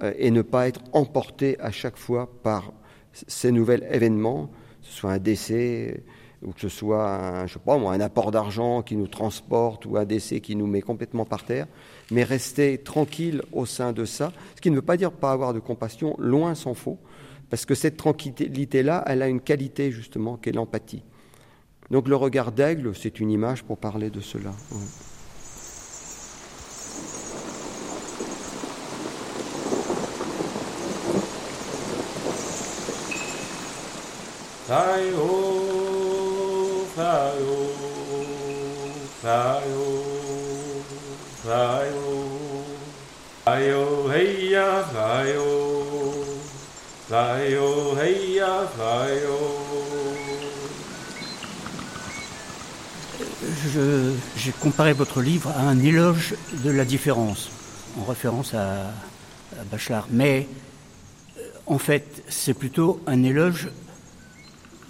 et ne pas être emporté à chaque fois par ces nouveaux événements, que ce soit un décès ou que ce soit un, sais pas un apport d'argent qui nous transporte ou un décès qui nous met complètement par terre, mais rester tranquille au sein de ça, ce qui ne veut pas dire pas avoir de compassion, loin s'en faut, parce que cette tranquillité-là, elle a une qualité justement qui est l'empathie. Donc le regard d'aigle, c'est une image pour parler de cela. Fly oh, fly oh, fly oh, fly oh, fly oh, hey oh. Je- J'ai comparé votre livre à un éloge de la différence, en référence à, à Bachelard. Mais euh, en fait, c'est plutôt un éloge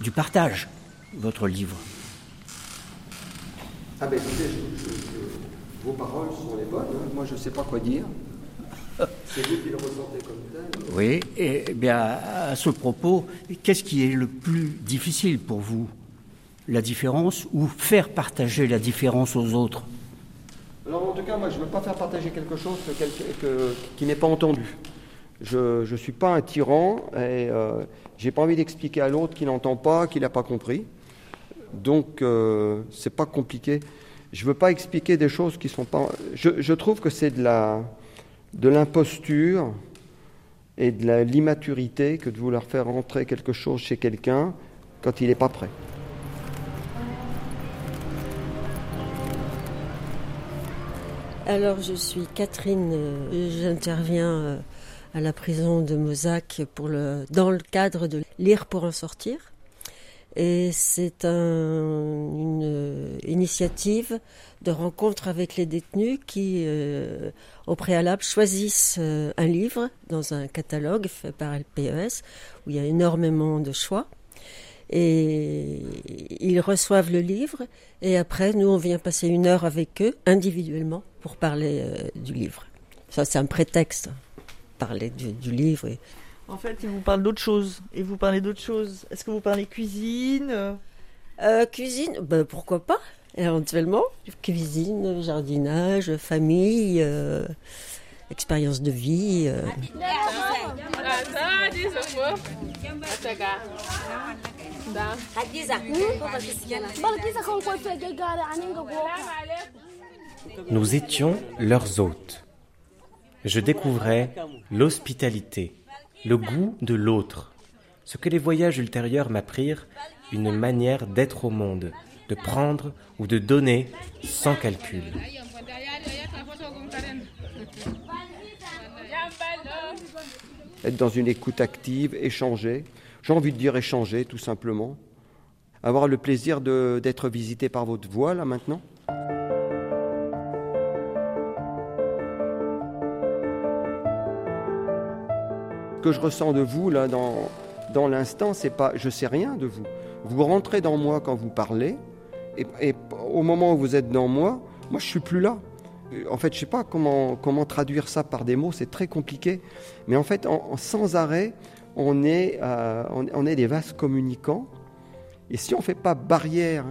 du partage, votre livre. Ah ben écoutez, je- je- je- vos paroles sont les bonnes, hein. moi je ne sais pas quoi dire. C'est vous qui le ressentez comme tel. Oui, et eh bien à ce propos, qu'est-ce qui est le plus difficile pour vous? La différence ou faire partager la différence aux autres? Alors en tout cas, moi je ne veux pas faire partager quelque chose que quelqu'un- que- qui n'est pas entendu. Je ne suis pas un tyran et euh, j'ai pas envie d'expliquer à l'autre qui n'entend pas, qui n'a pas compris. Donc euh, c'est pas compliqué. Je veux pas expliquer des choses qui sont pas. Je, trouve que c'est de la de l'imposture et de l'immaturité que de vouloir faire rentrer quelque chose chez quelqu'un quand il n'est pas prêt. Alors, je suis Catherine, euh, j'interviens euh, à la prison de Mozac dans le cadre de Lire pour en sortir. Et c'est un- une euh, initiative de rencontre avec les détenus qui, euh, au préalable, choisissent euh, un livre dans un catalogue fait par LPES où il y a énormément de choix. Et ils reçoivent le livre et après, nous, on vient passer une heure avec eux individuellement pour parler du livre. Ça, c'est un prétexte, parler du, du livre. et- En fait, il vous parle d'autre chose. Et vous parlez d'autre chose. Est-ce que vous parlez cuisine euh? Euh, cuisine, ben, pourquoi pas, éventuellement. Cuisine, jardinage, famille, euh, expérience de vie. euh. Nous étions leurs hôtes. Je découvrais l'hospitalité, le goût de l'autre, ce que les voyages ultérieurs m'apprirent, une manière d'être au monde, de prendre ou de donner sans calcul. Être dans une écoute active, échanger. J'ai envie de dire échanger, tout simplement. Avoir le plaisir d'être visité par votre voix, là, maintenant. Que je ressens de vous, là, dans, dans l'instant, c'est pas je sais rien de vous. Vous rentrez dans moi quand vous parlez, et, au moment où vous êtes dans moi, moi, je suis plus là. En fait, je sais pas comment, comment traduire ça par des mots, c'est très compliqué. Mais en fait, sans arrêt, on est, euh, on est des vases communicants. Et si on ne fait pas barrière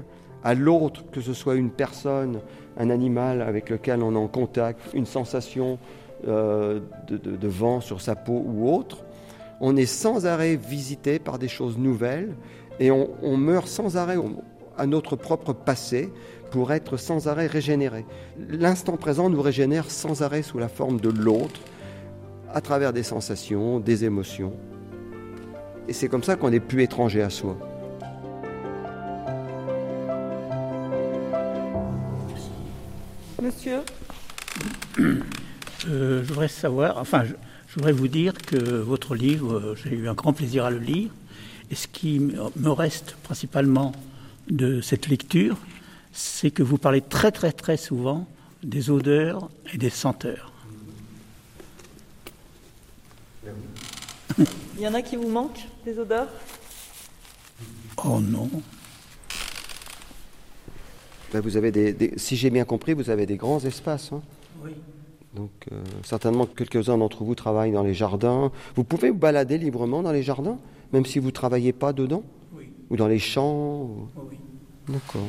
à l'autre, que ce soit une personne, un animal avec lequel on est en contact, une sensation euh, de, de- de vent sur sa peau ou autre, on est sans arrêt visité par des choses nouvelles et on, on meurt sans arrêt au- à notre propre passé pour être sans arrêt régénéré. L'instant présent nous régénère sans arrêt sous la forme de l'autre, à travers des sensations, des émotions. Et c'est comme ça qu'on n'est plus étranger à soi. Monsieur je voudrais savoir, enfin, je, je voudrais vous dire que votre livre, euh, j'ai eu un grand plaisir à le lire. Et ce qui me me reste principalement de cette lecture, c'est que vous parlez très très très souvent des odeurs et des senteurs. Il y en a qui vous manquent, des odeurs? Oh non. Ben, vous avez des, des- si j'ai bien compris, vous avez des grands espaces. hein? Oui. Donc, euh, certainement que quelques-uns d'entre vous travaillent dans les jardins. Vous pouvez vous balader librement dans les jardins, même si vous ne travaillez pas dedans Oui. Ou dans les champs ou- Oui. D'accord.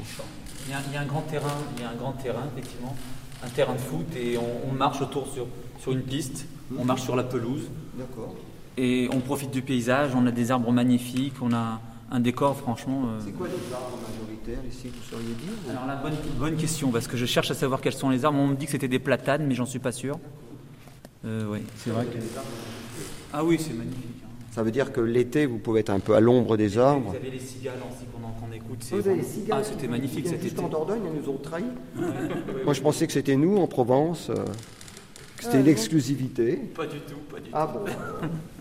Il y, a, il y a un grand terrain, il y a un grand terrain, effectivement, un terrain de foot, et on, on marche autour sur, sur une piste, on marche sur la pelouse, D'accord. et on profite du paysage, on a des arbres magnifiques, on a un décor franchement... euh, C'est quoi les arbres majoritaires ici, vous sauriez dire ou- Alors la bonne, bonne question, parce que je cherche à savoir quels sont les arbres. On me dit que c'était des platanes, mais j'en suis pas sûr. Euh, ouais, c'est vrai que... Ah oui, c'est magnifique. hein. Ça veut dire que l'été, vous pouvez être un peu à l'ombre des arbres. Vous avez les cigales aussi qu'on qu'on écoute. Vous avez les cigales Ah, c'était magnifique cet juste été. en Dordogne, elles nous ont trahis. Moi, je pensais que c'était nous, en Provence, euh, que c'était Ah, une exclusivité. Pas du tout, pas du tout. Ah bon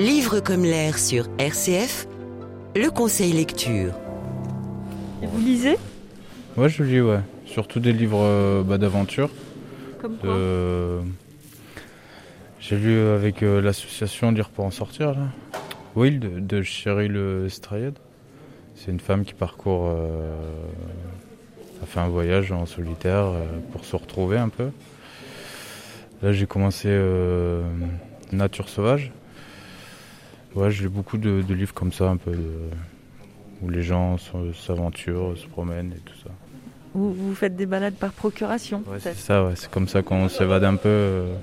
Livre comme l'air sur RCF, le conseil lecture. Et vous lisez? Ouais, je lis, ouais. Surtout des livres euh, bah, d'aventure. Comme quoi? De- J'ai lu avec euh, l'association Lire pour en sortir, là. Will de, de Cheryl Strayed. C'est une femme qui parcourt. euh, a fait un voyage en solitaire euh, pour se retrouver un peu. Là, j'ai commencé euh, Nature sauvage. Ouais, j'ai lu beaucoup de, de livres comme ça, un peu, de- où les gens s'aventurent, se promènent et tout ça. vous, vous faites des balades par procuration Ouais, c'est ça, ouais. c'est comme ça qu'on s'évade un peu, euh,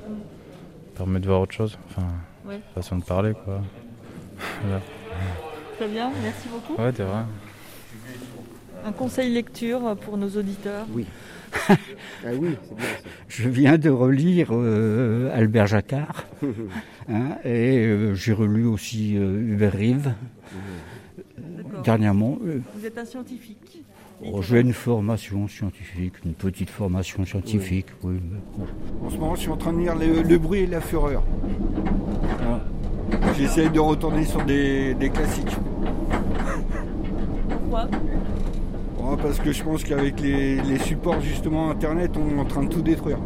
permet de voir autre chose, enfin, Ouais. façon de parler quoi. Voilà. Très bien, merci beaucoup. Ouais, t'es vrai. Un conseil lecture pour nos auditeurs? Oui. Ah oui, c'est bien ça. Je viens de relire euh, Albert Jacquard hein, et euh, j'ai relu aussi euh, Hubert Rive dernièrement. Euh, Vous êtes un scientifique oh, J'ai une formation scientifique, une petite formation scientifique, oui. mais bon. En ce moment, je suis en train de lire Le, Le bruit et la fureur. Voilà. J'essaye de retourner sur des, des classiques. Pourquoi? Ouais, parce que je pense qu'avec les, supports justement Internet, on est en train de tout détruire.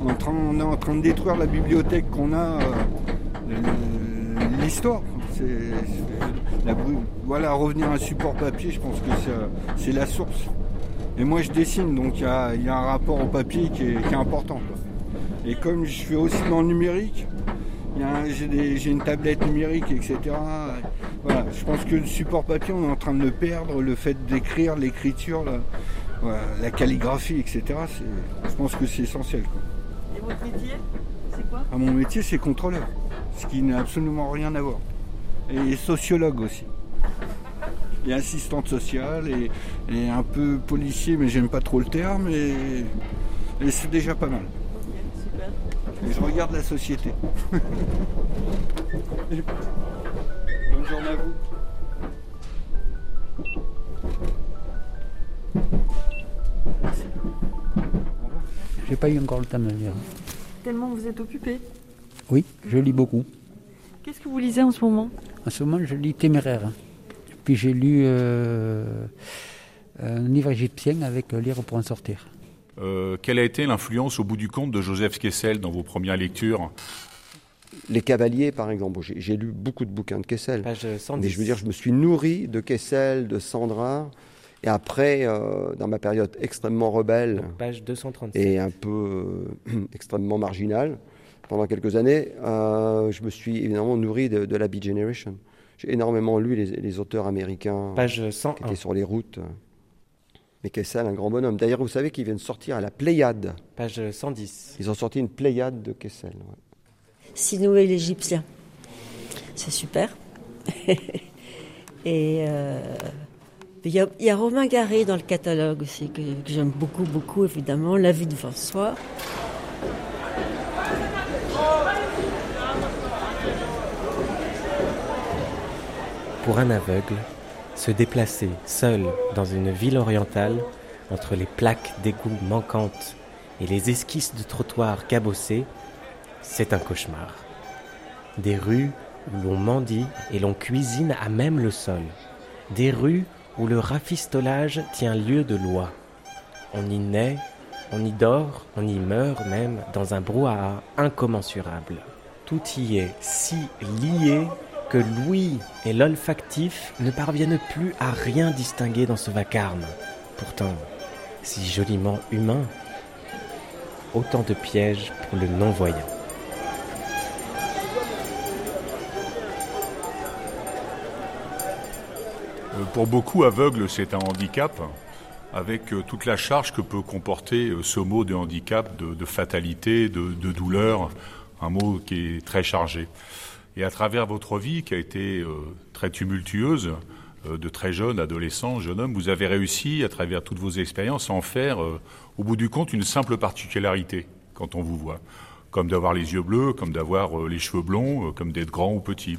On est en train, de détruire la bibliothèque qu'on a, euh, l'histoire. Voilà, revenir à un support papier, je pense que c'est- la source. Et moi, je dessine, donc il y a, un rapport au papier qui est, important. Et comme je fais aussi dans le numérique, j'ai une tablette numérique, etc. Voilà, je pense que le support papier, on est en train de le perdre. Le fait d'écrire, l'écriture, la, voilà, la calligraphie, etc. Je pense que c'est essentiel. quoi. Et votre métier C'est quoi? Ah, mon métier, c'est contrôleur, ce qui n'a absolument rien à voir. Et sociologue aussi. Et assistante sociale et, et un peu policier, mais j'aime pas trop le terme. Et, et c'est déjà pas mal. Je regarde la société. Bonne journée à vous. J'ai pas eu encore le temps de lire. Tellement vous êtes occupé. Oui, je lis beaucoup. Qu'est-ce que vous lisez en ce moment? En ce moment, je lis Téméraire. Puis j'ai lu euh, un livre égyptien avec euh, Lire pour en sortir. Euh, quelle a été l'influence au bout du compte de Joseph Kessel dans vos premières lectures? Les Cavaliers, par exemple. J'ai j'ai lu beaucoup de bouquins de Kessel. Page 110. Mais je veux dire, je me suis nourri de Kessel, de Sandra. Et après, euh, dans ma période extrêmement rebelle Page 237. et un peu euh, extrêmement marginale, pendant quelques années, euh, je me suis évidemment nourri de, de la Beat Generation. J'ai énormément lu les, les auteurs américains Page 101. qui étaient sur les routes. Mais Kessel, un grand bonhomme. D'ailleurs, vous savez qu'ils viennent sortir à la Pléiade. Page 110. Ils ont sorti une Pléiade de Kessel. ouais. Sinou et l'Égyptien. C'est super. et euh, il y, a- il y a Romain Garé dans le catalogue aussi, que, que j'aime beaucoup, beaucoup, évidemment. La vie de François. Pour un aveugle, se déplacer seul dans une ville orientale, entre les plaques d'égout manquantes et les esquisses de trottoirs cabossés, c'est un cauchemar. Des rues où l'on mendie et l'on cuisine à même le sol. Des rues où le rafistolage tient lieu de loi. On y naît, on y dort, on y meurt même dans un brouhaha incommensurable. Tout y est si lié que l'ouïe et l'olfactif ne parviennent plus à rien distinguer dans ce vacarme. Pourtant, si joliment humain, autant de pièges pour le non-voyant. Euh, Pour beaucoup, aveugle, c'est un handicap, avec euh, toute la charge que peut comporter euh, ce mot de handicap, de, fatalité, de douleur, un mot qui est très chargé. Et à travers votre vie, qui a été euh, très tumultueuse, euh, de très jeune, adolescent, jeune homme, vous avez réussi, à travers toutes vos expériences, à en faire, euh, au bout du compte, une simple particularité quand on vous voit. Comme d'avoir les yeux bleus, comme d'avoir les cheveux blonds, comme d'être grand ou petit.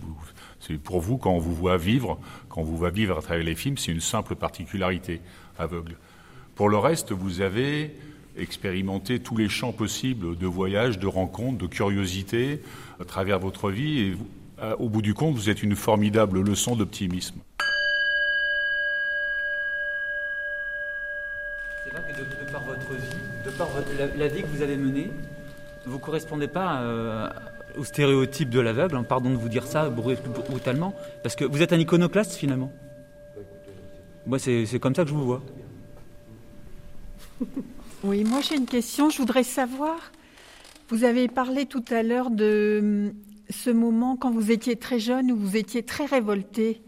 C'est pour vous, quand on vous voit vivre, quand on vous voit vivre à travers les films, c'est une simple particularité aveugle. Pour le reste, vous avez expérimenté tous les champs possibles de voyage, de rencontres, de curiosité à travers votre vie. Et vous- à- au bout du compte, vous êtes une formidable leçon d'optimisme. C'est vrai que de, de par votre vie, de par votre- la, la vie que vous avez menée, vous ne correspondez pas euh, au stéréotype de l'aveugle. hein, Pardon de vous dire ça brut- brutalement, parce que vous êtes un iconoclaste finalement. Moi, c'est c'est comme ça que je vous vois. Oui, moi j'ai une question. Je voudrais savoir, vous avez parlé tout à l'heure de hum, ce moment quand vous étiez très jeune où vous étiez très révolté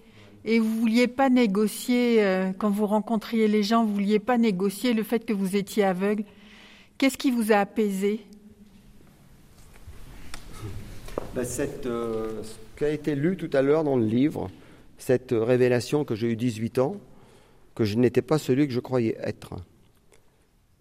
et vous vouliez pas négocier, euh, quand vous rencontriez les gens, vous vouliez pas négocier le fait que vous étiez aveugle. Qu'est-ce qui vous a apaisé? Ben, cette, euh, ce qui a été lu tout à l'heure dans le livre, cette révélation que j'ai eu 18 ans, que je n'étais pas celui que je croyais être.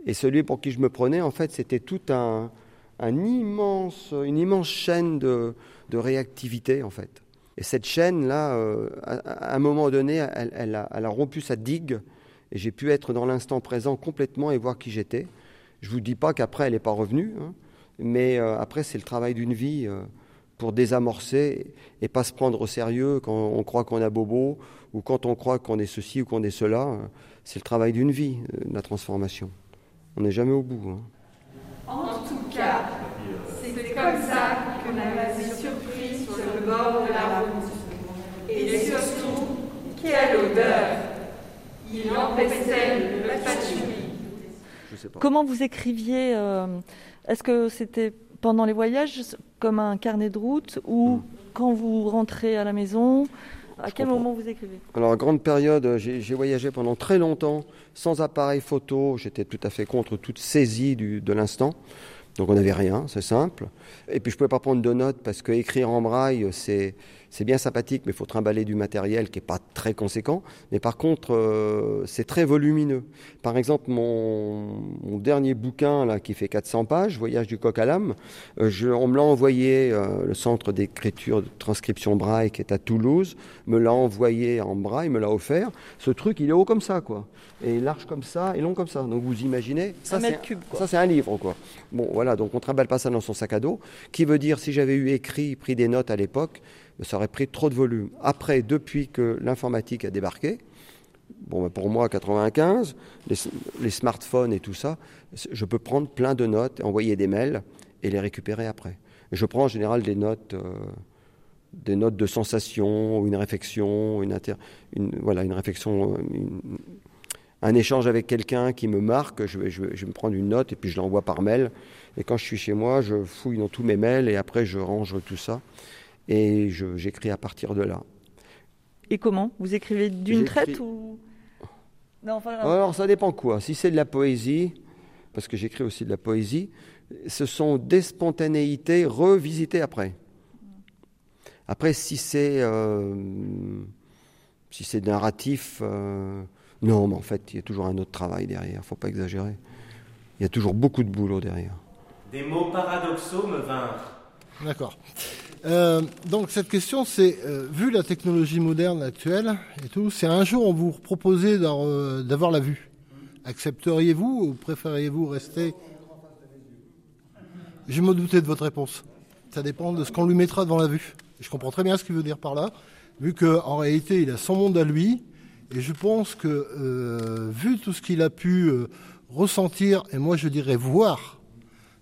Et celui pour qui je me prenais, en fait, c'était tout une immense chaîne de, réactivité, en fait. Et cette chaîne-là, euh, à, un moment donné, elle, a, rompu sa digue, et j'ai pu être dans l'instant présent complètement et voir qui j'étais. Je vous dis pas qu'après, elle n'est pas revenue, hein, mais euh, après, c'est le travail d'une vie. euh, pour désamorcer et pas se prendre au sérieux quand on croit qu'on a bobo ou quand on croit qu'on est ceci ou qu'on est cela. euh, C'est le travail d'une vie, la transformation. On n'est jamais au bout. hein. En tout cas, c'est comme ça que vous m'avez surpris sur le bord de la route. Et surtout, quelle odeur Il empêchait le patchouli. Comment vous écriviez euh, Est-ce que c'était pendant les voyages comme un carnet de route ou quand vous rentrez à la maison À quel moment vous écrivez Alors, grande période, euh, j'ai j'ai voyagé pendant très longtemps sans appareil photo. J'étais tout à fait contre toute saisie du- de l'instant. Donc, on n'avait rien, c'est simple. Et puis, je ne pouvais pas prendre de notes parce que écrire en braille, c'est c'est bien sympathique, mais il faut trimballer du matériel qui n'est pas très conséquent. Mais par contre, euh, c'est très volumineux. Par exemple, mon, mon, dernier bouquin, là, qui fait 400 pages, Voyage du coq à l'âme, euh, je, on me l'a envoyé, euh, le centre d'écriture de transcription braille qui est à Toulouse, me l'a envoyé en braille, me l'a offert. Ce truc, il est haut comme ça, quoi. Et large comme ça, et long comme ça. Donc vous imaginez, ça c'est cube, ça c'est un livre, quoi. Bon, voilà, donc on trimballe pas ça dans son sac à dos, qui veut dire, si j'avais eu écrit, pris des notes à l'époque, ça aurait pris trop de volume. Après, depuis que l'informatique a débarqué, bon, ben, pour moi, 95, les, smartphones et tout ça, je peux prendre plein de notes, envoyer des mails et les récupérer après. Je prends en général des notes, euh, des notes de sensation, une réflexion, une, voilà, une réflexion, un échange avec quelqu'un qui me marque, je, vais, je vais, me prendre une note et puis je l'envoie par mail. Et quand je suis chez moi, je fouille dans tous mes mails et après je range tout ça et j'écris à partir de là. Et comment? Vous écrivez d'une traite ou? Non, enfin, non. Alors ça dépend quoi. Si c'est de la poésie, parce que j'écris aussi de la poésie, ce sont des spontanéités revisitées après. Après, si c'est euh, si c'est narratif, euh, non, mais en fait, il y a toujours un autre travail derrière. Il ne faut pas exagérer. Il y a toujours beaucoup de boulot derrière. Des mots paradoxaux me vinrent. D'accord. Euh, donc cette question, c'est euh, vu la technologie moderne actuelle et tout, c'est un jour on vous proposait d'avoir la vue. Accepteriez-vous ou préfériez-vous rester? Je me doutais de votre réponse. Ça dépend de ce qu'on lui mettra devant la vue. Je comprends très bien ce qu'il veut dire par là, vu qu'en réalité il a son monde à lui, et je pense que euh, vu tout ce qu'il a pu euh, ressentir, et moi je dirais voir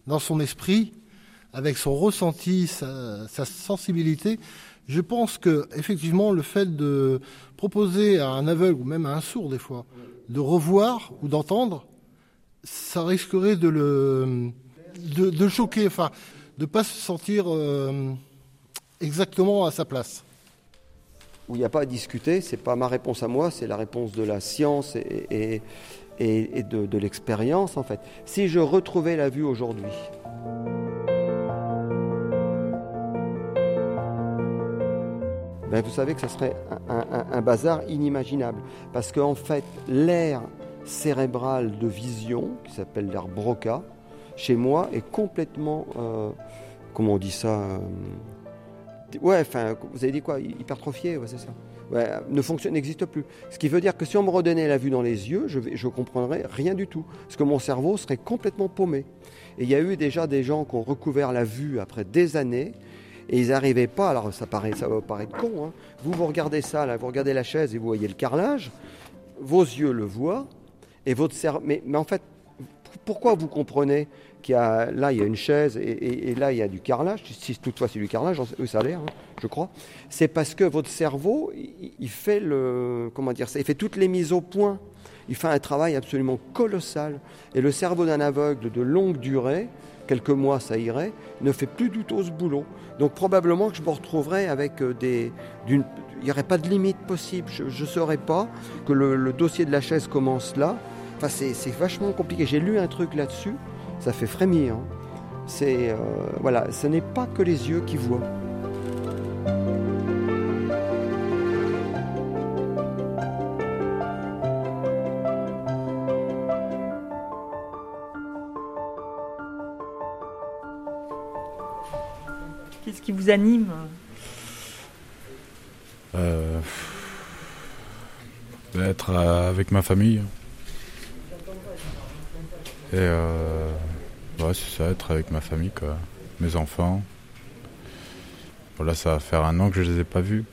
dans son esprit, avec son ressenti, sa, sensibilité, je pense que effectivement le fait de proposer à un aveugle ou même à un sourd des fois de revoir ou d'entendre, ça risquerait de le de, de le choquer, enfin de pas se sentir euh, exactement à sa place. Il n'y a pas à discuter, c'est pas ma réponse à moi, c'est la réponse de la science et, et de, de l'expérience en fait. Si je retrouvais la vue aujourd'hui. Ben vous savez que ce serait un, bazar inimaginable. Parce qu'en fait, l'air cérébral de vision, qui s'appelle l'air Broca, chez moi est complètement, euh, comment on dit ça euh, Ouais, enfin, vous avez dit quoi Hypertrophié, c'est ça. Ouais, ne fonctionne, n'existe plus. Ce qui veut dire que si on me redonnait la vue dans les yeux, je, je comprendrais rien du tout. Parce que mon cerveau serait complètement paumé. Et il y a eu déjà des gens qui ont recouvert la vue après des années et ils n'arrivaient pas, alors ça, paraît, ça va paraître con, hein. vous, vous regardez ça, là, vous regardez la chaise et vous voyez le carrelage, vos yeux le voient, et votre cerveau... Mais, en fait, pourquoi vous comprenez qu'il y a, là, il y a une chaise et, là, il y a du carrelage, si toutefois c'est du carrelage, eux, ça a l'air, hein, je crois, c'est parce que votre cerveau, il, fait le... Comment dire ça Il fait toutes les mises au point. Il fait un travail absolument colossal. Et le cerveau d'un aveugle de longue durée, quelques mois ça irait, ne fait plus du tout ce boulot. Donc probablement que je me retrouverai avec des... il n'y aurait pas de limite possible. Je ne saurais pas que le, le, dossier de la chaise commence là. Enfin, c'est vachement compliqué. J'ai lu un truc là-dessus, ça fait frémir. Hein. C'est... Euh, voilà, ce n'est pas que les yeux qui voient. Qui vous anime euh, Être avec ma famille. Et euh, ouais, c'est ça, être avec ma famille, quoi. Mes enfants. Voilà, ça va faire un an que je les ai pas vus.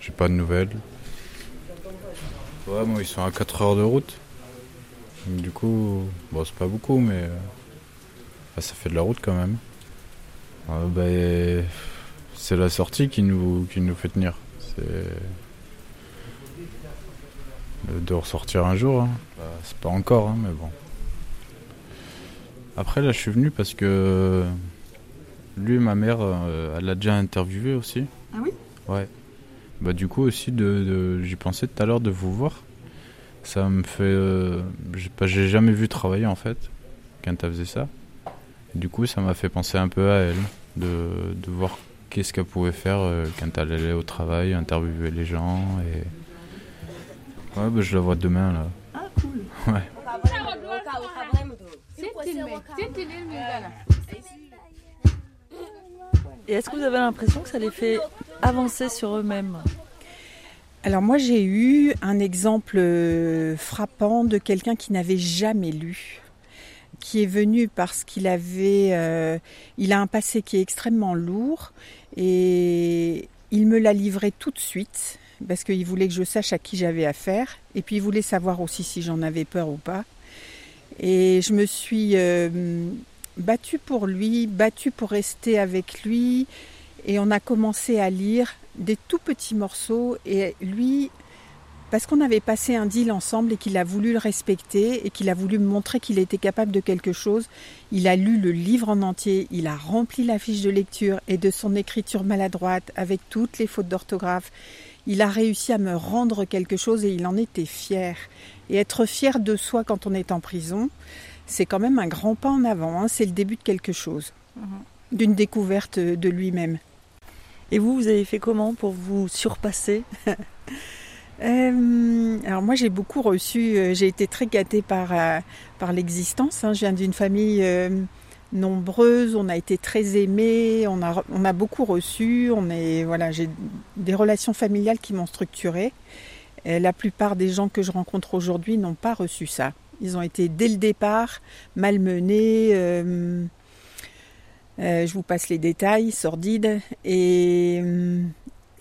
J'ai pas de nouvelles. Ouais, moi, ils sont à 4 heures de route. Du coup, bon, c'est pas beaucoup, mais euh, ça fait de la route quand même. Euh, bah, c'est la sortie qui nous, qui nous fait tenir. C'est de ressortir un jour. Hein. Bah, c'est pas encore, hein, mais bon. Après, là, je suis venu parce que lui ma mère, euh, elle l'a déjà interviewé aussi. Ah oui? Ouais. Bah, du coup, aussi, de, de j'y pensais tout à l'heure de vous voir. Ça me fait. Euh, j'ai jamais vu travailler en fait, quand elle faisait ça. Du coup, ça m'a fait penser un peu à elle, de, de voir qu'est-ce qu'elle pouvait faire euh, quand elle allait au travail, interviewer les gens. Et... Ouais, bah, je la vois demain là. Ah, cool. Ouais. Et est-ce que vous avez l'impression que ça les fait avancer sur eux-mêmes Alors moi j'ai eu un exemple euh, frappant de quelqu'un qui n'avait jamais lu, qui est venu parce qu'il avait, euh, il a un passé qui est extrêmement lourd et il me l'a livré tout de suite parce qu'il voulait que je sache à qui j'avais affaire et puis il voulait savoir aussi si j'en avais peur ou pas. Et je me suis euh, battue pour lui, battue pour rester avec lui et on a commencé à lire des tout petits morceaux et lui parce qu'on avait passé un deal ensemble et qu'il a voulu le respecter et qu'il a voulu me montrer qu'il était capable de quelque chose, il a lu le livre en entier, il a rempli la fiche de lecture et de son écriture maladroite avec toutes les fautes d'orthographe, il a réussi à me rendre quelque chose et il en était fier. Et être fier de soi quand on est en prison, c'est quand même un grand pas en avant, hein. c'est le début de quelque chose, d'une découverte de lui-même. Et vous, vous avez fait comment pour vous surpasser? Euh, alors moi j'ai beaucoup reçu, euh, j'ai été très gâtée par, euh, par l'existence. hein. Je viens d'une famille nombreuse, on a été très aimés, on a, on a beaucoup reçu, on est, voilà, j'ai des relations familiales qui m'ont structurée. La plupart des gens que je rencontre aujourd'hui n'ont pas reçu ça. Ils ont été dès le départ malmenés. je vous passe les détails sordides. Et,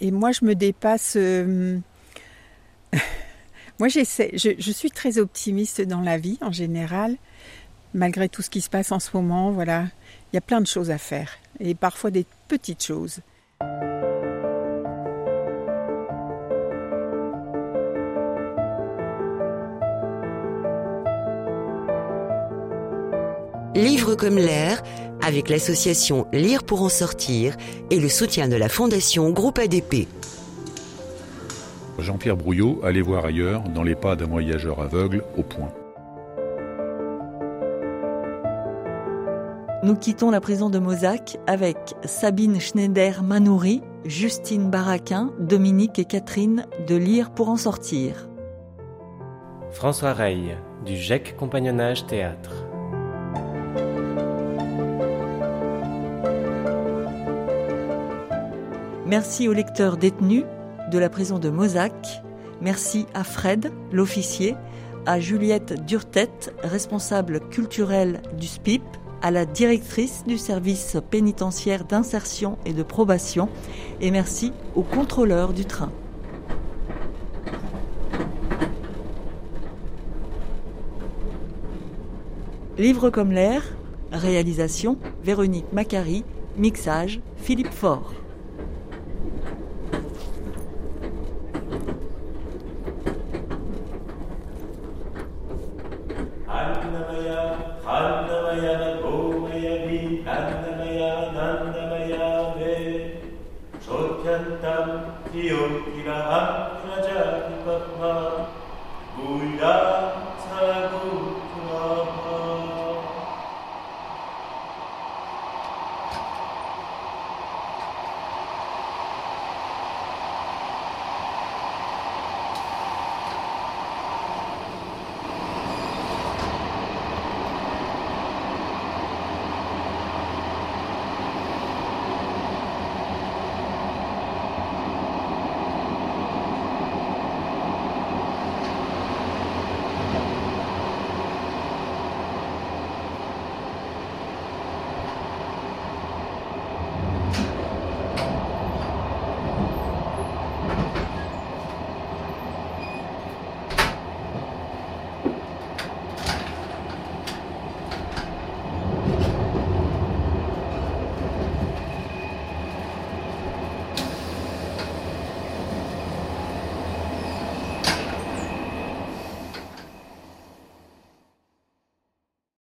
et moi, je me dépasse. moi, j'essaie. Je, je suis très optimiste dans la vie en général, malgré tout ce qui se passe en ce moment. Voilà, il y a plein de choses à faire et parfois des petites choses. Livre comme l'air, avec l'association Lire pour en sortir et le soutien de la Fondation Groupe ADP. Jean-Pierre Brouillot allait voir ailleurs, dans les pas d'un voyageur aveugle, au point. Nous quittons la prison de Mozac avec Sabine Schneider-Manouri, Justine Baraquin, Dominique et Catherine de Lire pour en sortir. François Reille, du GEC Compagnonnage Théâtre. Merci aux lecteurs détenus de la prison de Mozac. Merci à Fred, l'officier, à Juliette Durtet, responsable culturelle du SPIP, à la directrice du service pénitentiaire d'insertion et de probation, et merci au contrôleur du train. Livre comme l'air, réalisation Véronique Macari, mixage Philippe Faure.